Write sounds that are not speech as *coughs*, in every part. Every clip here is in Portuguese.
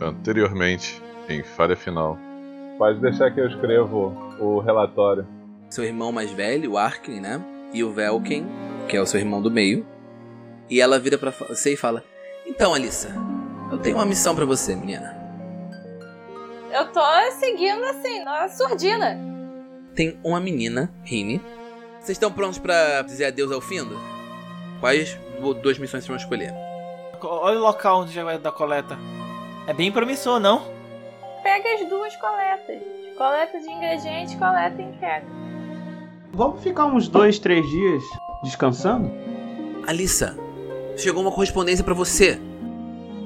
Anteriormente, em falha final. Pode deixar que eu escrevo o relatório. Seu irmão mais velho, o Arkin, né? E o Velken, que é o seu irmão do meio. E ela vira pra você e fala: Então, Alissa, eu tenho uma missão para você, menina. Eu tô seguindo assim, na surdina. Tem uma menina, Rini. Vocês estão prontos para dizer adeus ao Findo? Quais duas missões vocês vão escolher? Olha o local onde já vai dar coleta. É bem promissor, não? Pega as duas coletas. Coleta de ingredientes, coleta e entrega. Vamos ficar uns dois, três dias descansando? Alissa, chegou uma correspondência para você.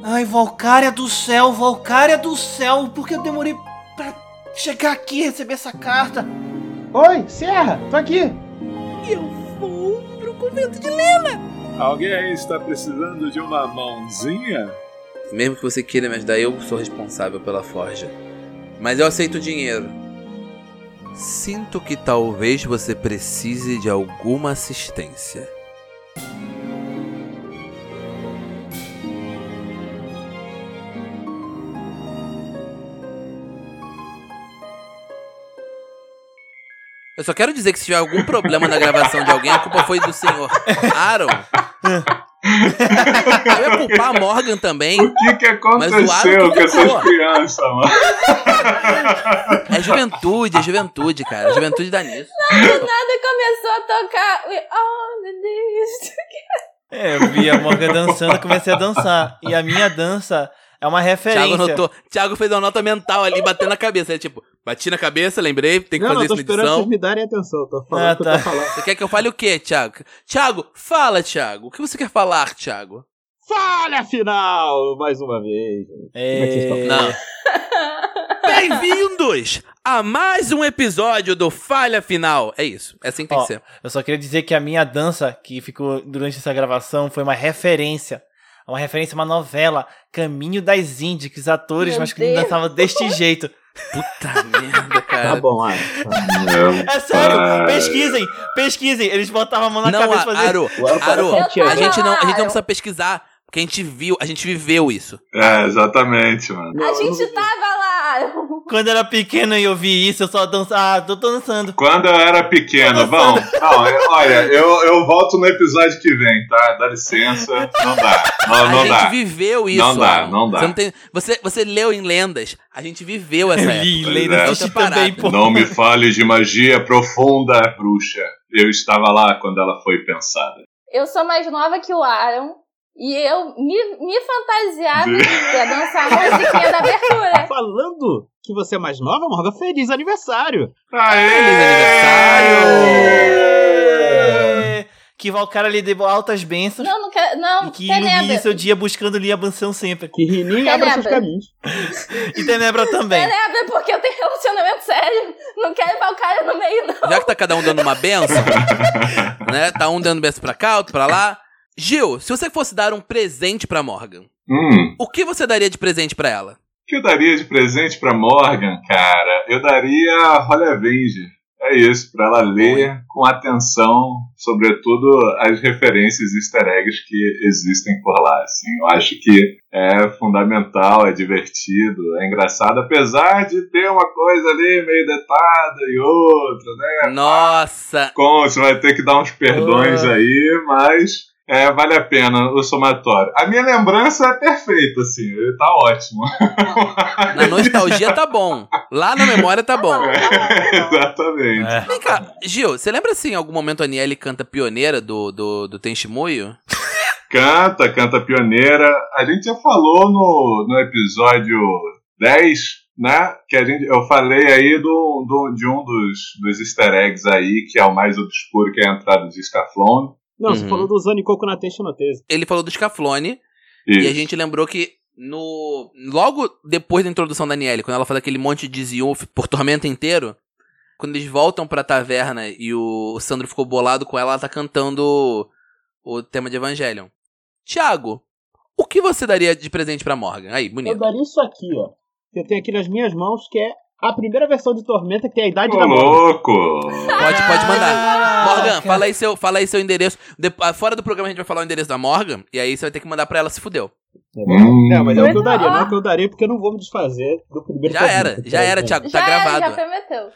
Ai, Valcária do céu, Valcária do céu, por que eu demorei pra chegar aqui e receber essa carta? Oi, Serra, tô aqui. Eu vou pro convento de Lena. Alguém aí está precisando de uma mãozinha? Mesmo que você queira me ajudar, eu sou responsável pela forja. Mas eu aceito o dinheiro. Sinto que talvez você precise de alguma assistência. Eu só quero dizer que se tiver algum problema na gravação de alguém, a culpa foi do senhor *laughs* Aaron. *laughs* *laughs* Eu ia culpar a Morgan também. O que que aconteceu com essas crianças, mano? É juventude, é juventude, cara. A juventude dá nisso. Não, do nada começou a tocar We All the É, eu vi a Morgan dançando e comecei a dançar. E a minha dança é uma referência. Thiago, notou, Thiago fez uma nota mental ali, batendo na cabeça. É tipo, bati na cabeça, lembrei, tem que não, fazer não, tô isso na esperando edição. vocês me darem atenção. Tô falando Ah, o que eu tá. tô falando. Você quer que eu fale o quê, Thiago? Thiago, fala, Thiago. O que você quer falar, Thiago? Falha final! Mais uma vez. É estão? Não. Bem-vindos a mais um episódio do Falha Final. É isso, é assim que tem Ó, que ser. Eu só queria dizer que a minha dança, que ficou durante essa gravação, foi uma referência. Uma referência a uma novela, Caminho das Índias, que os atores Meu masculinos Deus. dançavam deste *laughs* jeito. Puta merda, Tá cara. bom, ah. *laughs* É sério, pai. pesquisem, pesquisem. Eles botavam a mão na Não, cabeça e faziam... Aro, Aro Aro, que a gente não, a gente não precisa pesquisar, porque a gente viu, a gente viveu isso. É, exatamente, mano. A gente tava Quando eu era pequeno e eu vi isso, eu só dançava. Ah, tô dançando. Quando eu era pequeno, vão. Não, eu- olha, eu, eu volto no episódio que vem, tá? Dá licença. Não dá. Não, a não gente dá. viveu isso. Não dá, não dá. Você, tem, você, você leu em lendas. A gente viveu essa época. Li, lei é. também, pô. Não me fale de magia profunda, bruxa. Eu estava lá quando ela foi pensada. Eu sou mais nova que o Aaron. E eu me, me fantasiava pra dançar a musiquinha da abertura. Falando que você é mais nova, Morgan, feliz aniversário! É, Que Valkyria lhe deu altas bênçãos. Não, não quero. Não, E que ilumine Tenebra. seu dia buscando Lia Mansão sempre. Que Rinin abra seus caminhos. E Tenebra também. Tenebra, porque eu tenho relacionamento sério. Não quero Valkyria no meio, não. Já que tá cada um dando uma benção, né? Tá um dando benção pra cá, outro pra lá. Gil, se você fosse dar um presente pra Morgan, Hum, o que você daria de presente pra ela? o que eu daria de presente pra Morgan, cara? Eu daria Holy Avenger. É isso, pra ela ler com atenção, sobretudo as referências easter eggs que existem por lá. Assim. Eu acho que é fundamental, é divertido, é engraçado, apesar de ter uma coisa ali meio detada e outra, né? Nossa! Com, você vai ter que dar uns perdões aí, mas é, vale a pena o somatório. A minha lembrança é perfeita, assim, tá ótimo. *laughs* Na nostalgia tá bom. Lá na memória tá bom. Exatamente. É. Vem cá, Gil, você lembra se em algum momento a Niele canta pioneira do, do, do Tenchimuyo? *laughs* Canta, canta pioneira. A gente já falou no, no episódio 10, né? Que a gente, eu falei aí do, do, de um dos, dos easter eggs aí, que é o mais obscuro, que é a entrada de Scaflone. Não, você Uhum. falou do Zanicoco na Teixa no Tese. Ele falou do Scaflone e a gente lembrou que no logo depois da introdução da Niele, quando ela faz aquele monte de Ziuf por Tormenta inteiro, quando eles voltam pra taverna e o, Sandro ficou bolado com ela, ela tá cantando o, tema de Evangelion. Tiago, o que você daria de presente pra Morgan? Aí, Eu bonito. daria isso aqui, ó. Que eu tenho aqui nas minhas mãos, que é a primeira versão de Tormenta, que tem a idade Ô, da Morgan. louco! Pode, pode mandar. Morgan, fala aí, seu, fala aí seu endereço. De- ah, fora do programa a gente vai falar o endereço da Morgan, e aí você vai ter que mandar pra ela se fudeu. Hum. Não, mas é o que eu daria, não é o que eu daria porque eu não vou me desfazer do primeiro Já era, já era, Thiago. Tá já, era, gravado. já prometeu.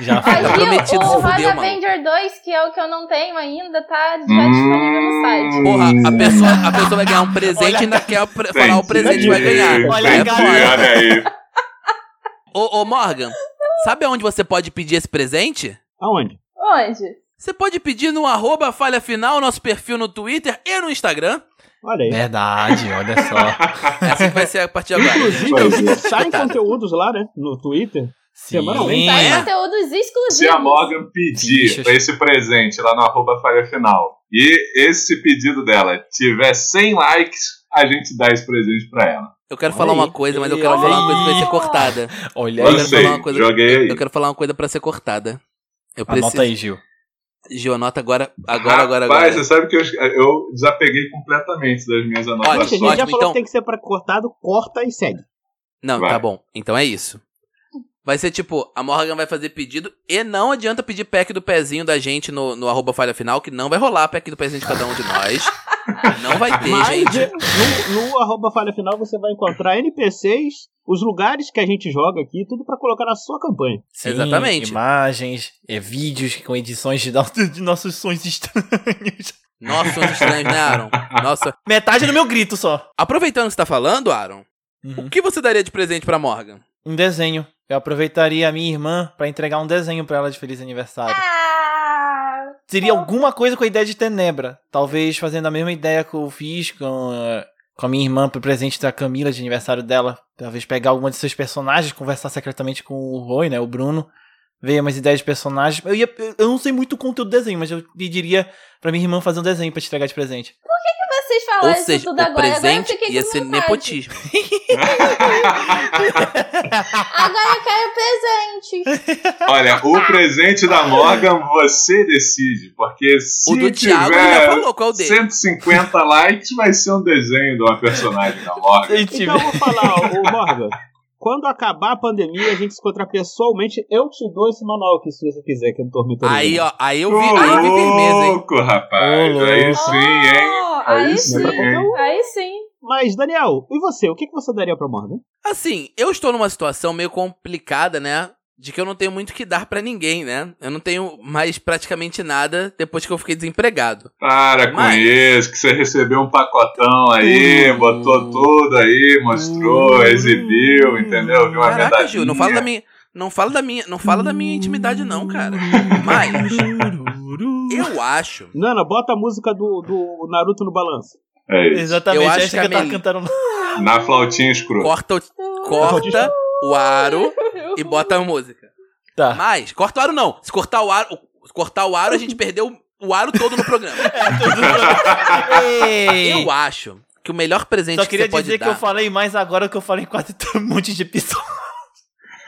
Já foi. Tá prometido, o fudeu, mano. Avenger 2, que é o que eu não tenho ainda, tá já Hum. disponível no site. Porra, a pessoa, a pessoa vai ganhar um presente e ainda *laughs* quer falar o presente vai ganhar. Olha É a foda. galera. Olha aí. Ô, ô, Morgan, sabe aonde você pode pedir esse presente? Aonde? Onde? Você pode pedir no arroba falha final, nosso perfil no Twitter e no Instagram. Olha aí. Verdade, olha só. É assim que vai ser a partir de agora. Inclusive, saem conteúdos lá, né? No Twitter. Semanalmente. Sim. Sai é? conteúdos exclusivos. Se a Morgan pedir Fichas. esse presente lá no arroba falha final e esse pedido dela tiver 100 likes, a gente dá esse presente pra ela. Eu quero Olha falar aí. uma coisa, mas eu quero Olha falar uma coisa aí. ser cortada. Olha Eu aí. quero Lancei, falar uma coisa. joguei aí. Eu quero falar uma coisa pra ser cortada. Eu Anota preciso. aí, Gil. Gil, anota agora, agora, agora, Rapaz, agora. você sabe que eu, eu desapeguei completamente das minhas Gente, a anotações. gente já Ótimo, falou então. que tem que ser pra cortado, corta e segue. Não, Vai. tá bom. Então é isso. Vai ser tipo, a Morgan vai fazer pedido e não adianta pedir pack do pezinho da gente no, no arroba falha final, que não vai rolar pack do pezinho de cada um de nós. *laughs* Não vai ter, Mas gente. no, no arroba falha final você vai encontrar NPCs, os lugares que a gente joga aqui, tudo pra colocar na sua campanha. Sim, Exatamente. Imagens, é, vídeos com edições de, de nossos sons estranhos. Nossa, sons estranhos, né, Aaron? Nossa. Metade do meu grito só. Aproveitando que você tá falando, Aaron, Uhum. o que você daria de presente pra Morgan? Um desenho. Eu aproveitaria a minha irmã pra entregar um desenho pra ela de feliz aniversário. Ah, Seria alguma coisa com a ideia de Tenebra. Talvez fazendo a mesma ideia que eu fiz com, eh, com a minha irmã pro presente da Camila de aniversário dela. Talvez pegar alguma de seus personagens, conversar secretamente com o Roy, né? O Bruno. Ver umas ideias de personagens. Eu, ia, eu não sei muito o conteúdo do desenho, mas eu pediria pra minha irmã fazer um desenho pra te entregar de presente. Vocês falaram Ou isso seja, tudo o agora. agora eu presente ia com ser vontade. nepotismo. *laughs* Agora eu quero presente. Olha, o presente da Morgan você decide, porque se O do Thiago já tiver falou qual o dele. 150 likes, vai ser um desenho de uma personagem da Morgan. Então eu vou falar, ô Morgan. Quando acabar a pandemia, a gente se encontrar pessoalmente, eu te dou esse manual aqui, se você quiser, que é do Tormento Aí, ó, aí eu vi, aí eu vi firmeza, hein? louco, rapaz. Ô, Aí sim, hein? Aí aí sim, sim. hein? Aí sim. Mas, Daniel, e você? O que, que você daria pra Morgan? Assim, eu estou numa situação meio complicada, né? De que eu não tenho muito o que dar pra ninguém, né? Eu não tenho mais praticamente nada depois que eu fiquei desempregado. Para com Mas- isso, que você recebeu um pacotão aí, Uh. botou tudo aí, mostrou, Uh. exibiu, entendeu? Viu uma Caraca, medalhinha. Não fala da minha. Não fala da minha. Não fala da minha intimidade, não, cara. Mas *laughs* eu acho. Nana, bota a música do, do Naruto no balanço. É isso. Exatamente, Eu acho essa que que, eu tava cantando. *laughs* Na flautinha escrota. Corta o, corta o aro e bota a música. Tá. Mas, corta o aro não. Se cortar o aro. se Cortar o aro, a gente perdeu o aro todo no programa. *laughs* Ei! Eu acho que o melhor presente Só que queria você pode dizer que dar. eu falei mais agora que eu falei quase um monte de episódios.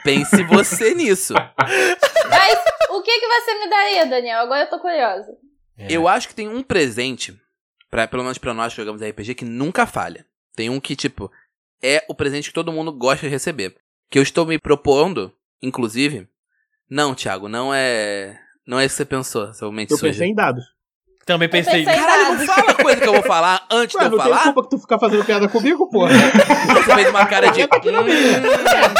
Pense você nisso. Mas o que, que você me daria, Daniel? Agora eu tô curiosa. Eu acho que tem um presente, pra, pelo menos pra nós que jogamos RPG, que nunca falha. Tem um que, tipo, é o presente que todo mundo gosta de receber. Que eu estou me propondo, inclusive. Não, Thiago, não é. Não é isso que você pensou, seu mente Eu suja. pensei em dados. Também pensei. pensei- Caralho, não fala a coisa que eu vou falar antes Ué, de eu não tem falar. culpa que tu ficar fazendo piada comigo, porra. *laughs* Você fez uma cara de. Hum,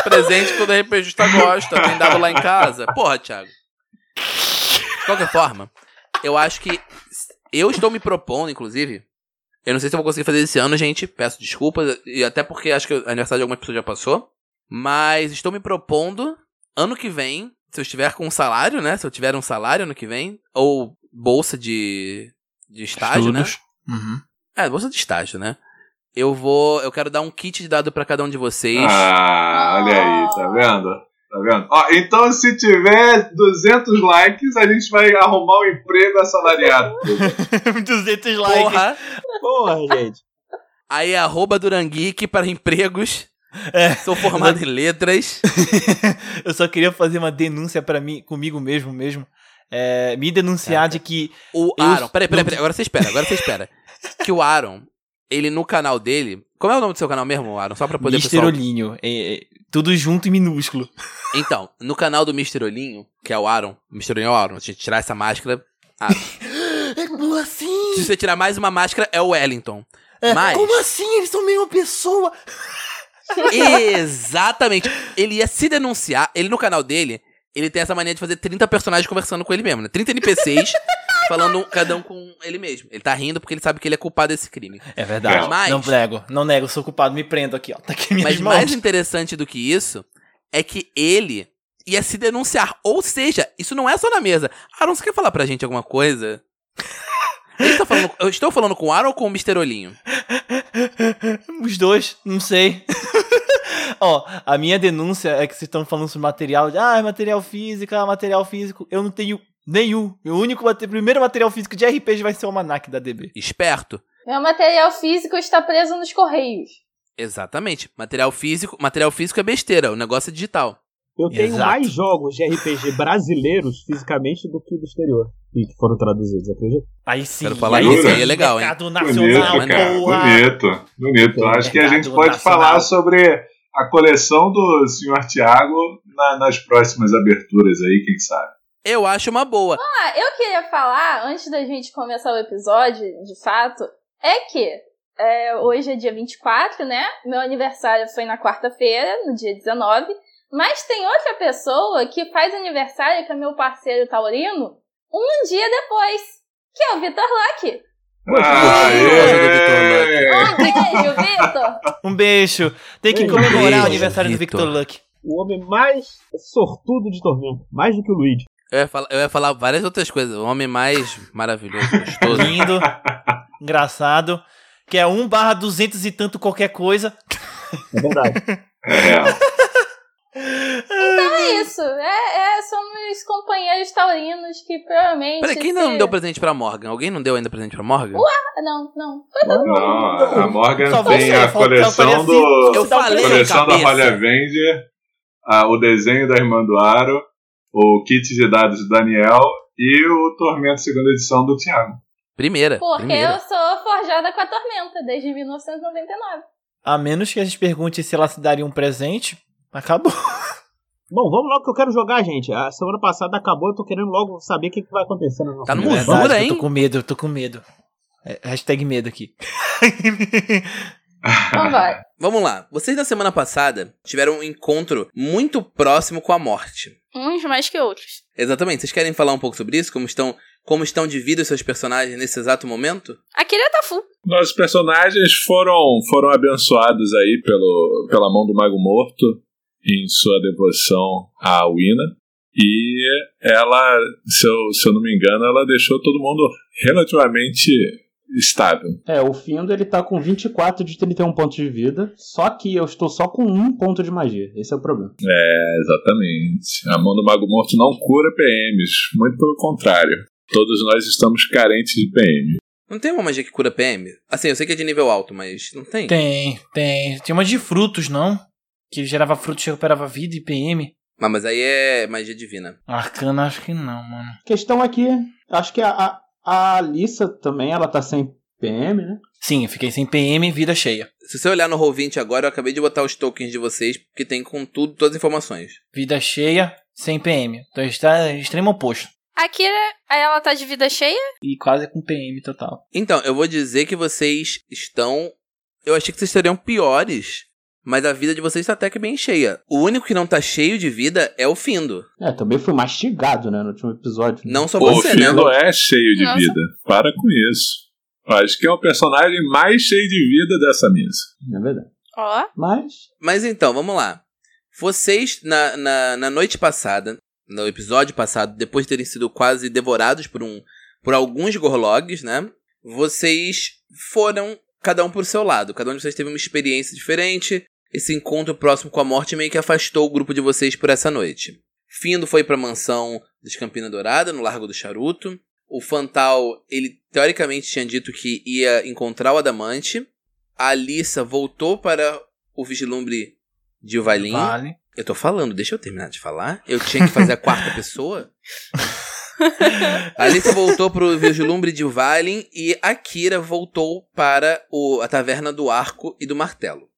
presente que todo RPGista gosta, tem dado lá em casa. Porra, Thiago. De qualquer forma, eu acho que. Eu estou me propondo, inclusive. Eu não sei se eu vou conseguir fazer esse ano, gente. Peço desculpas. E até porque acho que o aniversário de algumas pessoas já passou. Mas estou me propondo, ano que vem, se eu estiver com um salário, né? Se eu tiver um salário ano que vem, ou bolsa de, de estágio, né? Estudos. Uhum. É, bolsa de estágio, né? Eu vou. Eu quero dar um kit de dado pra cada um de vocês. Ah, olha aí, tá vendo? Tá vendo? Ó, então, se tiver 200 likes, a gente vai arrumar um emprego assalariado. *laughs* 200 likes. Porra! Porra, gente. Aí arroba Durangeek para empregos. É. Sou formado em letras. *laughs* eu só queria fazer uma denúncia para mim, comigo mesmo mesmo. É, me denunciar de que. O Aaron. Peraí, peraí, peraí. Agora você espera, agora você espera. *laughs* Que o Aaron, ele no canal dele. Como é o nome do seu canal mesmo, Aaron? Só pra poder Mr. pessoal. Olhinho. É, é, tudo junto e minúsculo. *laughs* Então, no canal do Mr. Olhinho, que é o Aaron. O Mr. Olhinho é o Aaron. Se a gente tirar essa máscara. Aaron. É assim. Se você tirar mais uma máscara, é o Wellington. É, Mas- Como assim? Eles são a mesma pessoa? *laughs* Exatamente. Ele ia se denunciar. Ele no canal dele, ele tem essa mania de fazer 30 personagens conversando com ele mesmo, né? 30 NPCs *laughs* falando cada um com ele mesmo. Ele tá rindo porque ele sabe que ele é culpado desse crime. É verdade. Mas- Não nego, não nego, sou culpado, me prendo aqui, ó. Tá aqui minhas Mas mãos. mais interessante do que isso é que ele ia se denunciar. Ou seja, isso não é só na mesa. Aaron, você quer falar pra gente alguma coisa? *laughs* Ele tá falando, eu estou falando com o Aaron ou com o Mr. Olhinho? Os dois, não sei. Ó, a minha denúncia é que vocês estão falando sobre material, de, ah, material físico, ah, material físico. Eu não tenho nenhum. O único mate- primeiro material físico de RPG vai ser o Almanac da DB. Esperto. Meu material físico está preso nos correios. Exatamente. Material físico, material físico é besteira, o negócio é digital. Eu tenho Exato. mais jogos de RPG brasileiros fisicamente do que do exterior. E que foram traduzidos, acredita? Aí sim. Quero falar isso, aí é legal, hein? Mercado Bonito, nacional, cara. porra. Bonito. Bonito. Acho que a gente pode nacional. falar sobre a coleção do Sr. Tiago na- nas próximas aberturas aí, quem sabe. Eu acho uma boa. Ah, eu queria falar, antes da gente começar o episódio, de fato, é que é, hoje é dia 24, né? Meu aniversário foi na quarta-feira, no dia 19. Mas tem outra pessoa que faz aniversário, que é meu parceiro taurino, um dia depois, que é o Vitor Luck. Um beijo! Um. Tem que comemorar Beijo, o aniversário do. Victor Luck. O homem mais sortudo de Tormento. Mais do que o Luigi. Eu ia, falar, eu ia falar várias outras coisas. O homem mais maravilhoso, gostoso. Lindo, engraçado. Que é 1 barra 200 e tanto qualquer coisa. É verdade. *laughs* É. Então é isso. É, somos companheiros taurinos que provavelmente. Peraí, quem se- não deu presente pra Morgan? Alguém não deu ainda presente pra Morgan? Ah, Não, não. Foi todo mundo. Não, a Morgan Só tem você, a coleção do. Eu falei coleção da. Rolha Avenger, a- o desenho da Irmã do Aro, o kit de dados do Daniel e o Tormento segunda edição do Thiago. Primeira. Porque primeira. eu sou forjada com a tormenta desde 1999. A menos que a gente pergunte se ela se daria um presente, acabou. Bom, vamos logo que eu quero jogar, gente. A semana passada acabou, eu tô querendo logo saber o que, que vai acontecer na nossa Tá no museu. Jura, eu hein? tô com medo, eu tô com medo. É, hashtag medo aqui. Então vai. *laughs* Vamos lá. Vocês na semana passada tiveram um encontro muito próximo com a morte. Uns mais que outros. Exatamente. Vocês querem falar um pouco sobre isso? Como estão, como estão de vida os seus personagens nesse exato momento? Akira tá full. Nossos personagens foram, foram abençoados aí pelo, pela mão do Mago Morto em sua devoção à Wina. E ela, se eu, se eu não me engano, ela deixou todo mundo relativamente estável. É, o Findo ele tá com 24 de 31 pontos de vida, só que eu estou só com um ponto de magia. Esse é o problema. É, exatamente. A mão do Mago Morto não cura PMs, muito pelo contrário. Todos nós estamos carentes de PM. Não tem uma magia que cura PM? Assim, eu sei que é de nível alto, mas não tem. Tem, tem. Tem uma de frutos, não? Que gerava frutos, recuperava vida e PM. Ah, mas aí é magia divina. Arcana, acho que não, mano. Questão aqui, acho que a, a, a Alissa também, ela tá sem PM, né? Sim, eu fiquei sem PM e vida cheia. Se você olhar no Roll20 agora, eu acabei de botar os tokens de vocês, que tem com tudo, todas as informações. Vida cheia, sem PM. Então está extremo oposto. Aí ela tá de vida cheia? E quase com PM total. Então, eu vou dizer que vocês estão. Eu achei que vocês seriam piores, mas a vida de vocês tá até que bem cheia. O único que não tá cheio de vida é o Findo. É, também foi mastigado, né, no último episódio. Não só o você, né? Findo é cheio de Nossa. vida. Para com isso. Acho que é o personagem mais cheio de vida dessa mesa. É verdade. Ó. Mas, Mas então, vamos lá. Vocês, na, na, na noite passada, no episódio passado, depois de terem sido quase devorados por um por alguns gorlogs, né? Vocês foram cada um por seu lado. Cada um de vocês teve uma experiência diferente. Esse encontro próximo com a morte meio que afastou o grupo de vocês por essa noite. Findo foi pra mansão de Campina Dourada, no Largo do Charuto. O Fantal, ele teoricamente tinha dito que ia encontrar o Adamante. A Alissa voltou para o Vislumbre de Uvailin. Vale. Eu tô falando, deixa eu terminar de falar. Eu tinha que fazer a quarta *laughs* pessoa. A Alice voltou pro Vislumbre de Uvalin e a Kira voltou para o, a Taverna do Arco e do Martelo.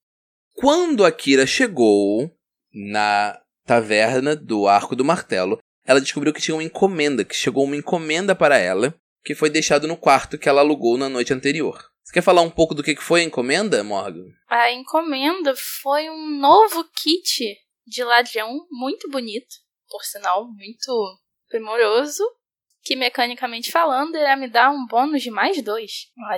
Quando a Kira chegou na Taverna do Arco do Martelo, ela descobriu que tinha uma encomenda, que chegou uma encomenda para ela, que foi deixado no quarto que ela alugou na noite anterior. Você quer falar um pouco do que foi a encomenda, Morgan? A encomenda foi um novo kit de ladrão, muito bonito, por sinal, muito primoroso. Que mecanicamente falando, ia me dar um bônus de mais dois.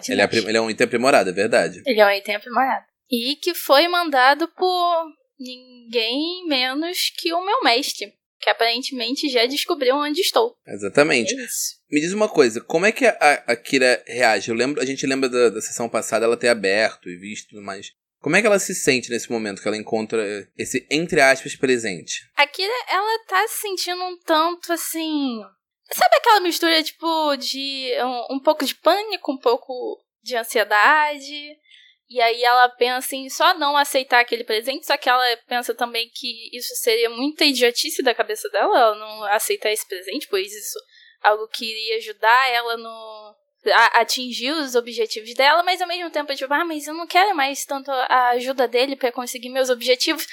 Ele é, ele é um item aprimorado, é verdade. Ele é um item aprimorado. E que foi mandado por ninguém menos que o meu mestre que aparentemente já descobriu onde estou. Exatamente. É. Me diz uma coisa, como é que a, a Kira reage? Eu lembro, a gente lembra da, da sessão passada ela ter aberto e visto mais. Como é que ela se sente nesse momento que ela encontra esse, entre aspas, presente? A Kira, ela tá se sentindo um tanto assim. Sabe aquela mistura, tipo, de um, um pouco de pânico, um pouco de ansiedade? E aí ela pensa em só não aceitar aquele presente, só que ela pensa também que isso seria muita idiotice da cabeça dela, ela não aceitar esse presente, pois isso algo que iria ajudar ela no a atingir os objetivos dela, mas ao mesmo tempo tipo, ah, mas eu não quero mais tanto a ajuda dele para conseguir meus objetivos.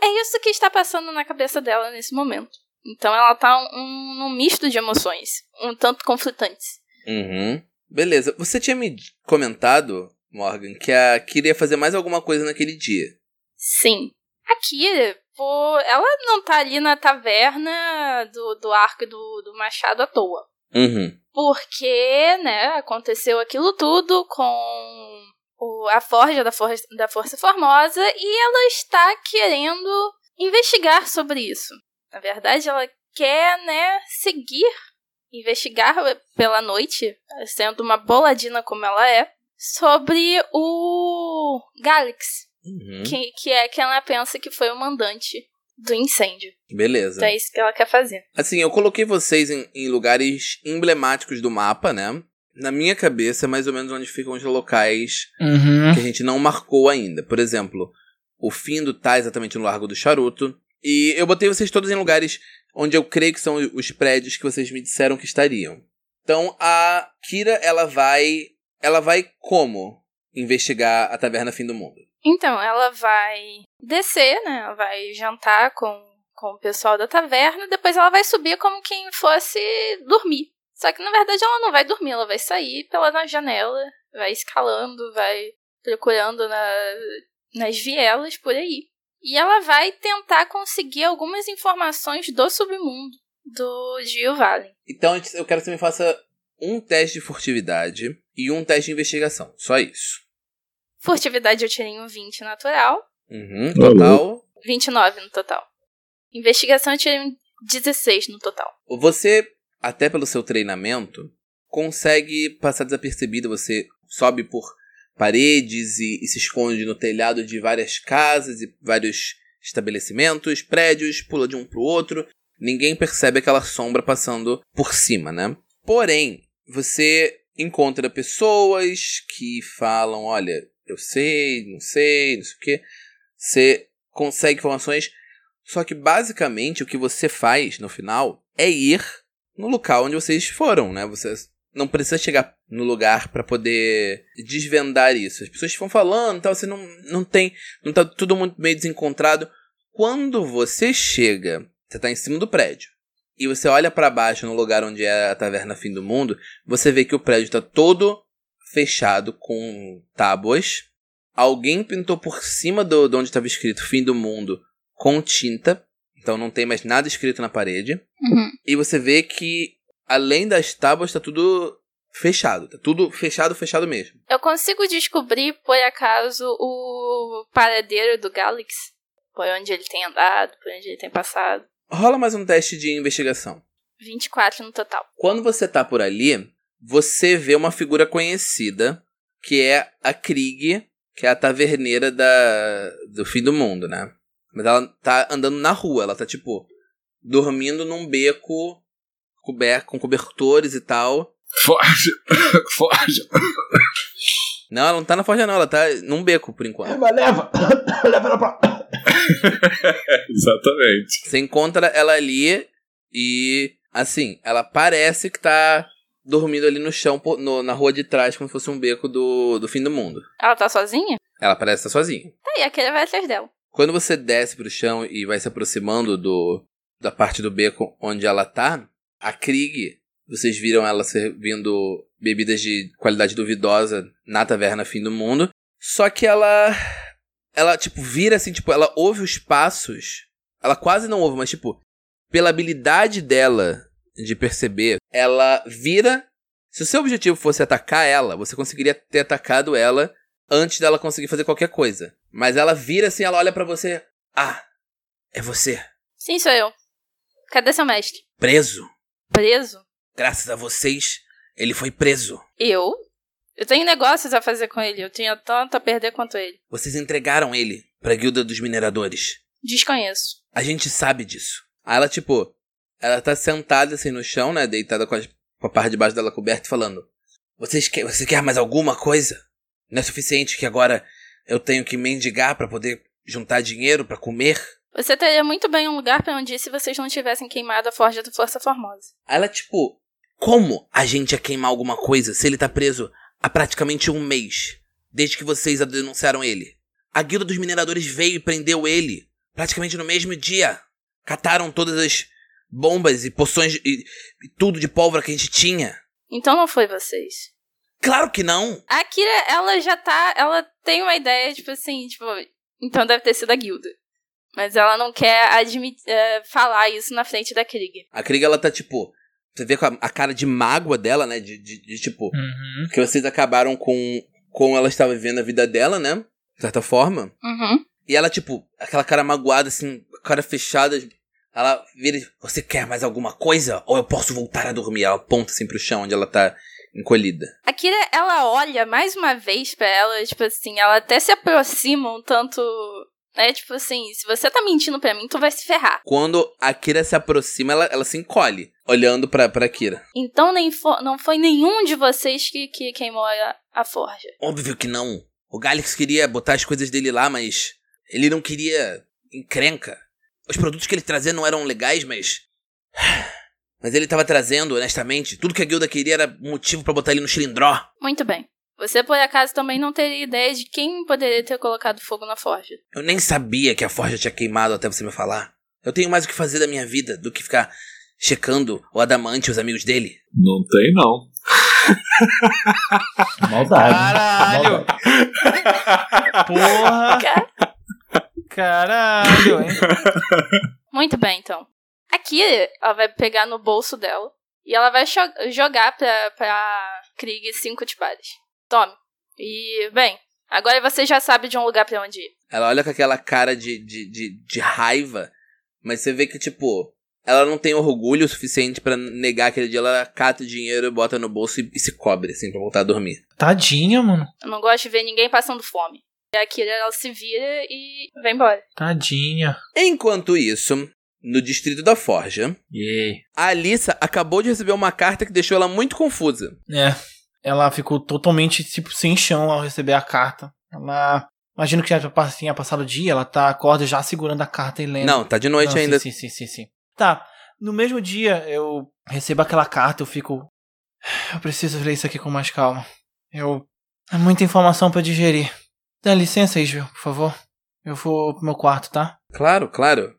É isso que está passando na cabeça dela nesse momento. Então ela tá um, num misto de emoções, um tanto conflitantes. Uhum. Beleza. Você tinha me comentado Morgan, que a Kira ia fazer mais alguma coisa naquele dia. Sim. A Kira, pô, ela não tá ali na taverna do, do arco do, do machado à toa. Uhum. Porque, né, aconteceu aquilo tudo com o, a forja da, for da Força Formosa e ela está querendo investigar sobre isso. Na verdade, ela quer, né, seguir, investigar pela noite, sendo uma boladina como ela é, sobre o Galix, uhum. que, que é que ela pensa que foi o mandante do incêndio. Beleza. Então é isso que ela quer fazer. Assim, eu coloquei vocês em, em lugares emblemáticos do mapa, né? Na minha cabeça, é mais ou menos onde ficam os locais uhum. que a gente não marcou ainda. Por exemplo, o Findo tá exatamente no Largo do Charuto. E eu botei vocês todos em lugares onde eu creio que são os prédios que vocês me disseram que estariam. Então a Kira, ela vai ela vai como investigar a taverna Fim do Mundo? Então, ela vai descer, né? Ela vai jantar com, com o pessoal da taverna, depois ela vai subir como quem fosse dormir. Só que na verdade ela não vai dormir, ela vai sair pela janela, vai escalando, vai procurando na, nas vielas por aí. E ela vai tentar conseguir algumas informações do submundo do Gil Valley. Então eu quero que você me faça um teste de furtividade e um teste de investigação. Só isso. Furtividade eu tirei um 20 natural. Uhum, total. 29 no total. Investigação eu tirei um 16 no total. Você, até pelo seu treinamento, consegue passar desapercebido. Você sobe por paredes e, e se esconde no telhado de várias casas e vários estabelecimentos, prédios, pula de um pro outro. Ninguém percebe aquela sombra passando por cima, né? Porém, você encontra pessoas que falam: olha, eu sei, não sei, não sei o que. Você consegue informações. Só que basicamente o que você faz no final é ir no local onde vocês foram, né? Você não precisa chegar no lugar para poder desvendar isso. As pessoas vão falando, tal, você não, não tem, não tá tudo muito meio desencontrado. Quando você chega, você tá em cima do prédio e você olha para baixo no lugar onde é a taverna Fim do Mundo, você vê que o prédio está todo fechado com tábuas. Alguém pintou por cima do, de onde estava escrito Fim do Mundo com tinta, então não tem mais nada escrito na parede. Uhum. E você vê que além das tábuas está tudo fechado, tá tudo fechado, fechado mesmo. Eu consigo descobrir por acaso o paradeiro do Galix, por onde ele tem andado, por onde ele tem passado. Rola mais um teste de investigação. 24 no total. Quando você tá por ali, você vê uma figura conhecida, que é a Krieg, que é a taverneira da, do fim do mundo, né? Mas ela tá andando na rua, ela tá tipo dormindo num beco coberto com cobertores e tal. Foge! *laughs* Foge! Não, ela não tá na forja não, ela tá num beco por enquanto. Leva, leva! *coughs* leva ela pra... *laughs* Exatamente. Você encontra ela ali e, assim, ela parece que tá dormindo ali no chão, no, na rua de trás, como se fosse um beco do, do fim do mundo. Ela tá sozinha? Ela parece estar sozinha. Tá, e aquele vai atrás dela. Quando você desce pro chão e vai se aproximando do da parte do beco onde ela tá, a Krieg Vocês viram ela servindo bebidas de qualidade duvidosa na taverna Fim do Mundo. Só que ela. Ela, tipo, vira assim, tipo, ela ouve os passos. Ela quase não ouve, mas, tipo, pela habilidade dela de perceber, ela vira. Se o seu objetivo fosse atacar ela, você conseguiria ter atacado ela antes dela conseguir fazer qualquer coisa. Mas ela vira assim, ela olha para você. Ah, é você. Sim, sou eu. Cadê seu mestre? Preso. Preso? Graças a vocês, ele foi preso. Eu? Eu tenho negócios a fazer com ele. Eu tinha tanto a perder quanto ele. Vocês entregaram ele pra guilda dos mineradores. Desconheço. A gente sabe disso. Aí ela, tipo, ela tá sentada assim no chão, né? Deitada com, as, com a parte de baixo dela coberta e falando: Vocês quer, Você quer mais alguma coisa? Não é suficiente que agora eu tenho que mendigar para poder juntar dinheiro para comer? Você teria muito bem um lugar para onde ir se vocês não tivessem queimado a forja do Força Formosa. Aí ela, tipo, como a gente ia queimar alguma coisa se ele tá preso há praticamente um mês, desde que vocês denunciaram ele? A guilda dos mineradores veio e prendeu ele, praticamente no mesmo dia. Cataram todas as bombas e poções e, e tudo de pólvora que a gente tinha. Então não foi vocês. Claro que não! A Kira, ela já tá. Ela tem uma ideia, tipo assim, tipo. Então deve ter sido a guilda. Mas ela não quer admitir, é, falar isso na frente da Krieg. A Krieg, ela tá tipo. Você vê com a, a cara de mágoa dela, né? De, de, de tipo. Uhum. Que vocês acabaram com como ela estava vivendo a vida dela, né? De certa forma. Uhum. E ela, tipo, aquela cara magoada, assim, cara fechada. Ela vira e Você quer mais alguma coisa? Ou eu posso voltar a dormir? Ela aponta assim pro chão onde ela tá encolhida. A Kira, ela olha mais uma vez pra ela, tipo assim, ela até se aproxima um tanto. Né? Tipo assim, se você tá mentindo pra mim, tu vai se ferrar. Quando a Kira se aproxima, ela, ela se encolhe, olhando pra, pra Kira. Então nem não foi nenhum de vocês que, que queimou a, a forja. Óbvio que não. O Galix queria botar as coisas dele lá, mas ele não queria encrenca. Os produtos que ele trazia não eram legais, mas. *sighs* Mas ele estava trazendo, honestamente. Tudo que a guilda queria era motivo para botar ele no cilindró. Muito bem. Você, por acaso, também não teria ideia de quem poderia ter colocado fogo na forja. Eu nem sabia que a forja tinha queimado até você me falar. Eu tenho mais o que fazer da minha vida do que ficar checando o Adamante e os amigos dele. Não tem, não. *laughs* Maldade. Caralho! Porra! Caralho, hein? *laughs* Muito bem, então. Aqui, ela vai pegar no bolso dela e ela vai jogar pra, pra Krieg cinco tibares. Tome. E, bem, agora você já sabe de um lugar pra onde ir. Ela olha com aquela cara de, de, de, de raiva, mas você vê que, tipo, ela não tem orgulho o suficiente para negar aquele dia. Ela cata o dinheiro, bota no bolso e, e, se cobre, assim, pra voltar a dormir. Tadinha, mano. Eu não gosto de ver ninguém passando fome. E a Kira, ela se vira e vai embora. Tadinha. Enquanto isso, no distrito da Forja, yeah. a Alissa acabou de receber uma carta que deixou ela muito confusa. É. Ela ficou totalmente, tipo, sem chão ao receber a carta. Ela. Imagino que já tinha passado o dia, ela tá acorda já segurando a carta e lendo. Não, tá de noite Não, ainda. Sim, sim, sim, sim. Tá. No mesmo dia, eu recebo aquela carta, eu fico. Eu preciso ler isso aqui com mais calma. Eu. É muita informação para digerir. Dá licença, Isvel, por favor. Eu vou pro meu quarto, tá? Claro, claro.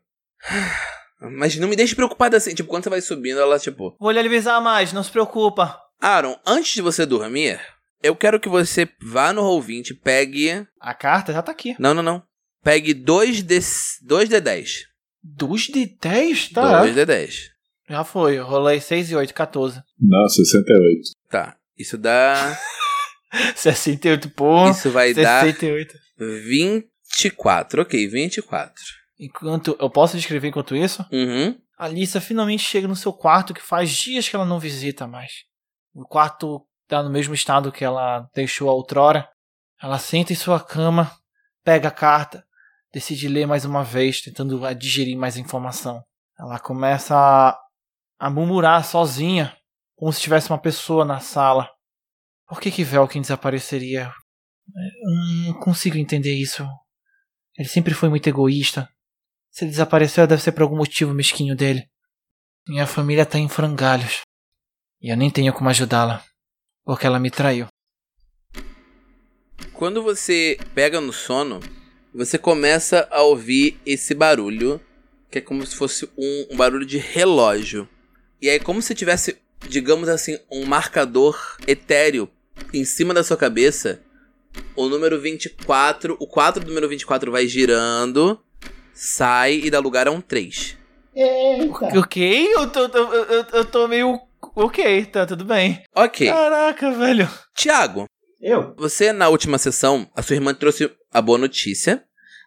Mas não me deixe preocupada assim. Tipo, quando você vai subindo, ela, tipo. Vou lhe avisar mais, não se preocupa. Aaron, antes de você dormir, eu quero que você vá no Roll20 e pegue. A carta já tá aqui. Não, não, não. Pegue 2 de, 2 de 10. 2 de 10? Tá. 2 de 10. Já foi, eu rolei 6 e 8, 14. Não, 68. Tá. Isso dá. *laughs* 68, pô. Isso vai 68. dar 24. Ok, 24. Enquanto. Eu posso descrever enquanto isso? Uhum. A Lisa finalmente chega no seu quarto que faz dias que ela não visita mais. O quarto tá no mesmo estado que ela deixou a outrora. Ela senta em sua cama, pega a carta, decide ler mais uma vez, tentando digerir mais informação. Ela começa a, a murmurar sozinha, como se tivesse uma pessoa na sala. Por que que Velkin desapareceria? Eu não consigo entender isso. Ele sempre foi muito egoísta. Se ele desapareceu, deve ser por algum motivo mesquinho dele. Minha família tá em frangalhos. E eu nem tenho como ajudá-la. Porque ela me traiu. Quando você pega no sono, você começa a ouvir esse barulho, que é como se fosse um, um barulho de relógio. E aí, como se tivesse digamos assim, um marcador etéreo em cima da sua cabeça. O número 24, o 4 do número 24 vai girando, sai e dá lugar a um 3. Eita. Ok, eu tô, eu, eu, eu tô meio. Ok, tá tudo bem. Ok. Caraca, velho. Tiago, Eu? você na última sessão, a sua irmã trouxe a boa notícia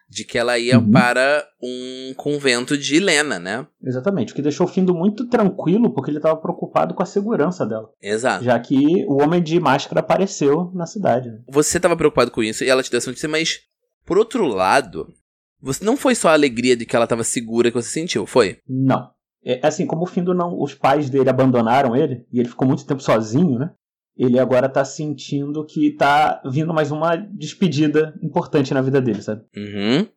de que ela ia Uhum. para um convento de Helena, né? Exatamente, o que deixou o Findo muito tranquilo, porque ele estava preocupado com a segurança dela. Exato. Já que o homem de máscara apareceu na cidade. né? Você estava preocupado com isso e ela te deu essa notícia, mas por outro lado, você não foi só a alegria de que ela estava segura que você sentiu, foi? Não. É assim, como o Findo não. Os pais dele abandonaram ele, e ele ficou muito tempo sozinho, né? Ele agora tá sentindo que tá vindo mais uma despedida importante na vida dele, sabe? Uhum.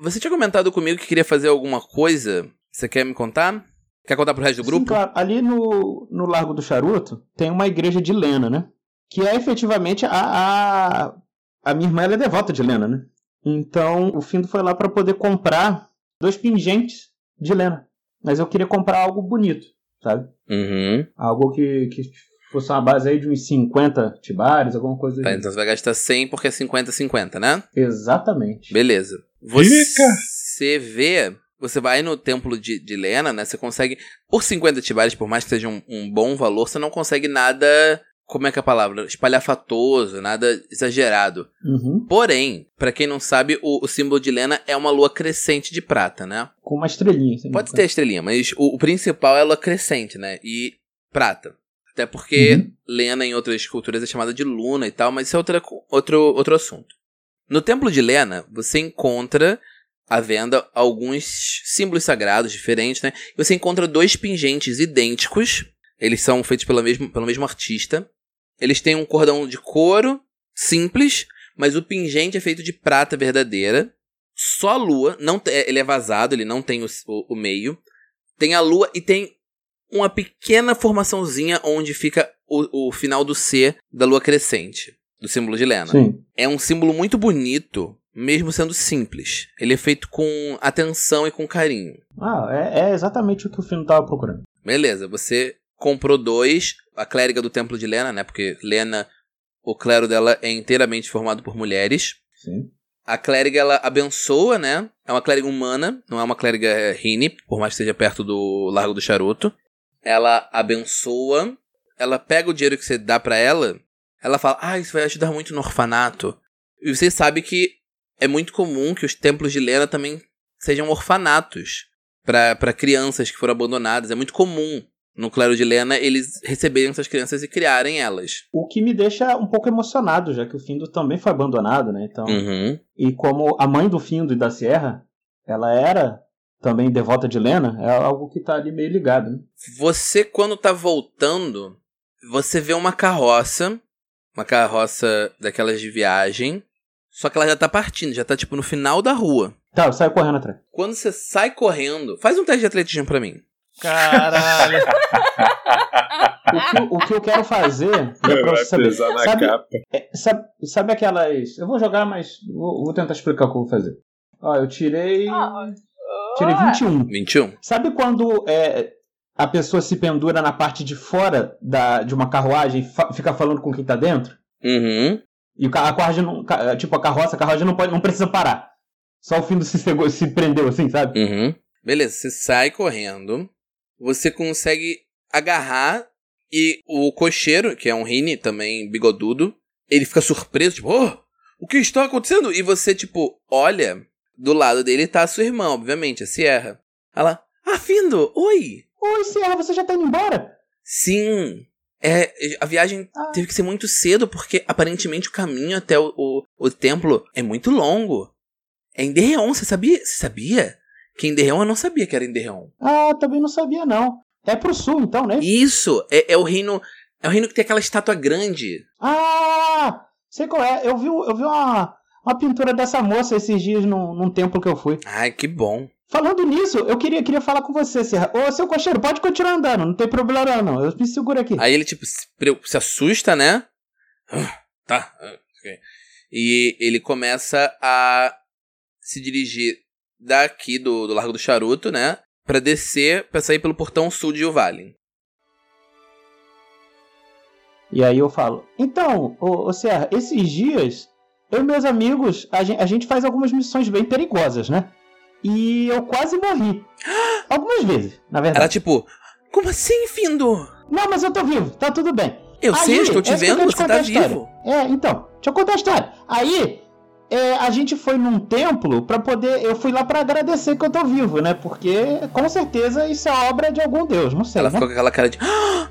Você tinha comentado comigo que queria fazer alguma coisa. Você quer me contar? Quer contar pro resto do Sim, grupo? claro. Ali no, no Largo do Charuto tem uma igreja de Lena, né? Que é efetivamente a. A, a minha irmã ela é devota de Lena, né? Então o Findo foi lá para poder comprar dois pingentes de Lena. Mas eu queria comprar algo bonito, sabe? Uhum. Algo que, que fosse uma base aí de uns 50 tibares, alguma coisa Tá, assim. então você vai gastar 100 porque é 50-50, né? Exatamente. Beleza. Você vê. Você vai no templo de, de Lena, né? Você consegue. Por 50 tibares, por mais que seja um, um bom valor, você não consegue nada. Como é que é a palavra? Espalhafatoso, nada exagerado. Uhum. Porém, pra quem não sabe, o, o símbolo de Lena é uma lua crescente de prata, né? Com uma estrelinha. Pode ter estrelinha, mas o, o principal é a lua crescente, né? E prata. Até porque Uhum. Lena em outras culturas é chamada de Luna e tal, mas isso é outra, outro, outro assunto. No templo de Lena, você encontra à venda alguns símbolos sagrados diferentes, né? E você encontra dois pingentes idênticos. Eles são feitos pela mesmo, pelo mesmo artista. Eles têm um cordão de couro simples, mas o pingente é feito de prata verdadeira. Só a lua, não te- ele é vazado, ele não tem o, o- o meio. Tem a lua e tem uma pequena formaçãozinha onde fica o, o final do C da lua crescente, do símbolo de Lena. Sim. É um símbolo muito bonito, mesmo sendo simples. Ele é feito com atenção e com carinho. Ah, é, é exatamente o que o Findo tava procurando. Beleza, você comprou dois. A clériga do templo de Lena, né? Porque Lena, o clero dela é inteiramente formado por mulheres. Sim. A clériga, ela abençoa, né? É uma clériga humana, não é uma clériga Rini, por mais que esteja perto do Largo do Charuto. Ela abençoa, ela pega o dinheiro que você dá pra ela, ela fala, ah, isso vai ajudar muito no orfanato. E você sabe que é muito comum que os templos de Lena também sejam orfanatos pra crianças que foram abandonadas. É muito comum no clero de Lena eles receberem essas crianças e criarem elas. O que me deixa um pouco emocionado, já que o Findo também foi abandonado, né? Então, Uhum. E como a mãe do Findo e da Sierra, ela era também devota de Lena, é algo que tá ali meio ligado, né? Você, quando tá voltando, você vê uma carroça, uma carroça daquelas de viagem, só que ela já tá partindo, já tá tipo no final da rua. Tá, eu saio correndo atrás. Quando você sai correndo, faz um teste de atletismo pra mim. Caralho. O que, o que eu quero fazer pra *laughs* Vai você saber. Sabe, capa. é, sabe, sabe aquelas. Eu vou jogar, mas vou, vou tentar explicar o que eu vou fazer. Ó, eu tirei. Ah, Tirei 21. 21. Sabe quando é, a pessoa se pendura na parte de fora da, de uma carruagem e fa- fica falando com quem tá dentro? Uhum. E o a carruagem não. Tipo, a carroça, a carruagem não, pode, não precisa parar. Só o fim do *laughs* se, se prendeu assim, sabe? Uhum. Beleza, você sai correndo, você consegue agarrar e o cocheiro, que é um Rini, também bigodudo, ele fica surpreso, tipo, oh, o que está acontecendo? E você, tipo, olha, do lado dele tá a sua irmã, obviamente, a Sierra. Ela, ah, Findo, oi! Oi, Sierra, você já tá indo embora? Sim. É, a viagem Ah. teve que ser muito cedo, porque aparentemente o caminho até o, o, o templo é muito longo. É em Derreon, você sabia? Você sabia? Que em Derreon eu não sabia que era em Derreon. Ah, também não sabia, não. É pro sul, então, né? Isso! É, é o reino. É o reino que tem aquela estátua grande. Ah! Sei qual é. Eu vi, eu vi uma, uma pintura dessa moça esses dias num, num templo que eu fui. Ai, que bom. Falando nisso, eu queria, queria falar com você, Serra. Ô, seu cocheiro, pode continuar andando, não tem problema não. Eu me seguro aqui. Aí ele, tipo, se, se assusta, né? Ah, Tá. ah, ok. E ele começa a se dirigir daqui do, do Largo do Charuto, né? Pra descer, pra sair pelo portão sul de Uvalin. E aí eu falo, então, ô, ô Serra, esses dias, eu e meus amigos, a gente, a gente faz algumas missões bem perigosas, né? E eu quase morri. *gasps* Algumas vezes, na verdade. Ela tipo, como assim, Findo? Não, mas eu tô vivo, tá tudo bem. Eu Aí, sei, estou te vendo, te você tá vivo. É, então, deixa eu contar a história. Aí, é, a gente foi num templo pra poder. Eu fui lá pra agradecer que eu tô vivo, né? Porque com certeza isso é obra de algum deus, não sei. Ela né? ficou com aquela cara de.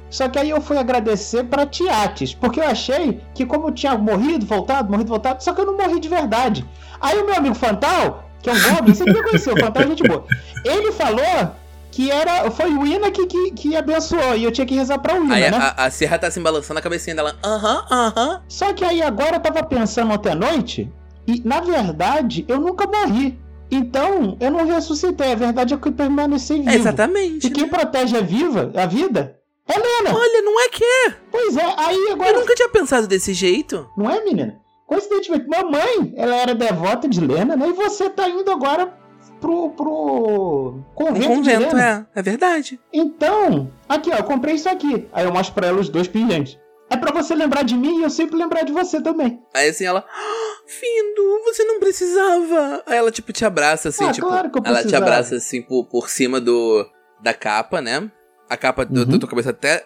Só que aí eu fui agradecer pra Tiates, porque eu achei que como eu tinha morrido, voltado, morrido, voltado, só que eu não morri de verdade. Aí o meu amigo Fantal, que é um goblin, você que conheceu, o Fantal é gente boa. Ele falou que era, foi o Ina que, que, que abençoou, e eu tinha que rezar pra Wina, Aí né? a, a Serra tá assim balançando a cabecinha dela. Aham, aham. Só que aí agora eu tava pensando ontem à noite, e na verdade eu nunca morri. Então, eu não ressuscitei. A verdade é que eu permaneci vivo. Exatamente. E quem protege a viva, a vida, é Lena. Olha, não é que é. Pois é, aí agora. Eu nunca tinha pensado desse jeito. Não é, menina? Coincidentemente, mamãe, ela era devota de Lena, né? E você tá indo agora pro, pro Um convento, de convento, Lena. é. É verdade. Então, aqui, ó, eu comprei isso aqui. Aí eu mostro pra ela os dois pilhantes. É pra você lembrar de mim e eu sempre lembrar de você também. Aí assim ela. "Ah, Findo, você não precisava. Aí ela, tipo, te abraça assim, Ah, tipo. claro que eu ela te precisava. abraça assim por, por cima do. Da capa, né? A capa do, Uhum. da tua cabeça até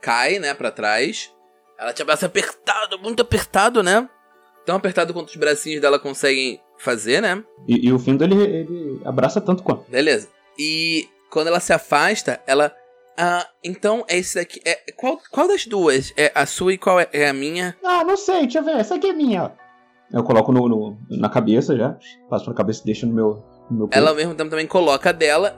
cai, né, pra trás. Ela te abraça apertado, muito apertado, né? Tão apertado quanto os bracinhos dela conseguem fazer, né? E, e o Findo, ele, ele abraça tanto quanto. Beleza. E quando ela se afasta, ela. Ah, então é esse daqui. É, qual, qual das duas? É a sua e qual é, é a minha? Ah, não sei, deixa eu ver. Essa aqui é minha. Eu coloco no, no- na cabeça já. Passo na cabeça e deixo no meu, no meu. Ela ao mesmo tempo também coloca a dela.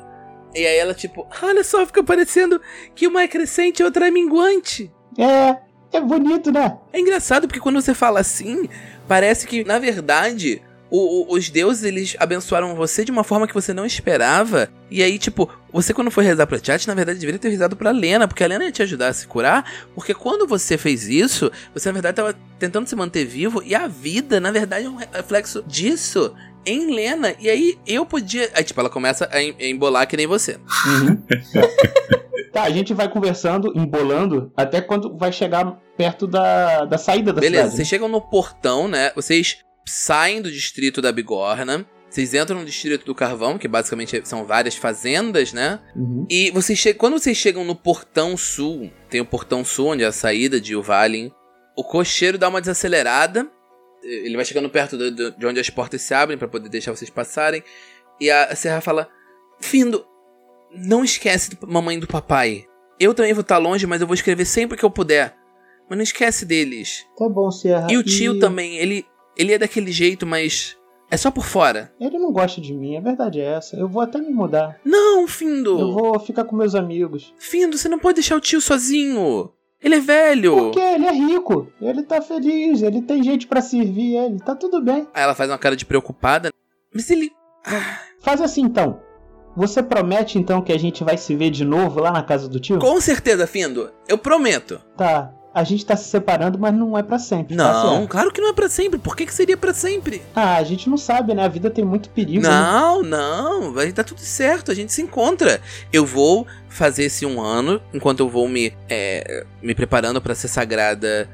E aí ela, tipo, olha só, fica parecendo que uma é crescente e outra é minguante. É, é bonito, né? É engraçado porque quando você fala assim, parece que, na verdade, o- o- os deuses eles abençoaram você de uma forma que você não esperava. E aí, tipo, você quando foi rezar pra Chat, na verdade deveria ter rezado pra Lena, porque a Lena ia te ajudar a se curar. Porque quando você fez isso, você na verdade tava tentando se manter vivo. E a vida, na verdade, é um reflexo disso. Em Lena, e aí eu podia. Aí, tipo, ela começa a em- a embolar que nem você. Uhum. tá, a gente vai conversando, embolando, até quando vai chegar perto da, da saída da Beleza, cidade. vocês chegam no portão, né? Vocês saem do distrito da Bigorna. Vocês entram no distrito do Carvão, que basicamente são várias fazendas, né? Uhum. E vocês che- quando vocês chegam no portão sul, tem o portão sul, onde é a saída de Uvalin, o cocheiro dá uma desacelerada. Ele vai chegando perto do- do- de onde as portas se abrem pra poder deixar vocês passarem. E a Serra fala: Findo, não esquece da mamãe e do papai. Eu também vou estar longe, mas eu vou escrever sempre que eu puder. Mas não esquece deles. Tá bom, Sierra. E o tio também, ele, ele é daquele jeito, mas é só por fora. Ele não gosta de mim, a verdade é essa. Eu vou até me mudar. Não, Findo. Eu vou ficar com meus amigos. Findo, você não pode deixar o tio sozinho. Ele é velho. Porque ele é rico, ele tá feliz, ele tem gente pra servir ele, tá tudo bem. Aí ela faz uma cara de preocupada. Mas ele. Faz assim então. Você promete então que a gente vai se ver de novo lá na casa do tio? Com certeza, Findo. Eu prometo. Tá. A gente tá se separando, mas não é pra sempre. tá, Não, Sierra? claro que não é pra sempre. Por que, que seria pra sempre? Ah, a gente não sabe, né? A vida tem muito perigo. né? Não, não. Vai dar tudo certo. A gente se encontra. Eu vou fazer esse um ano, enquanto eu vou me, é, me preparando pra ser sagrada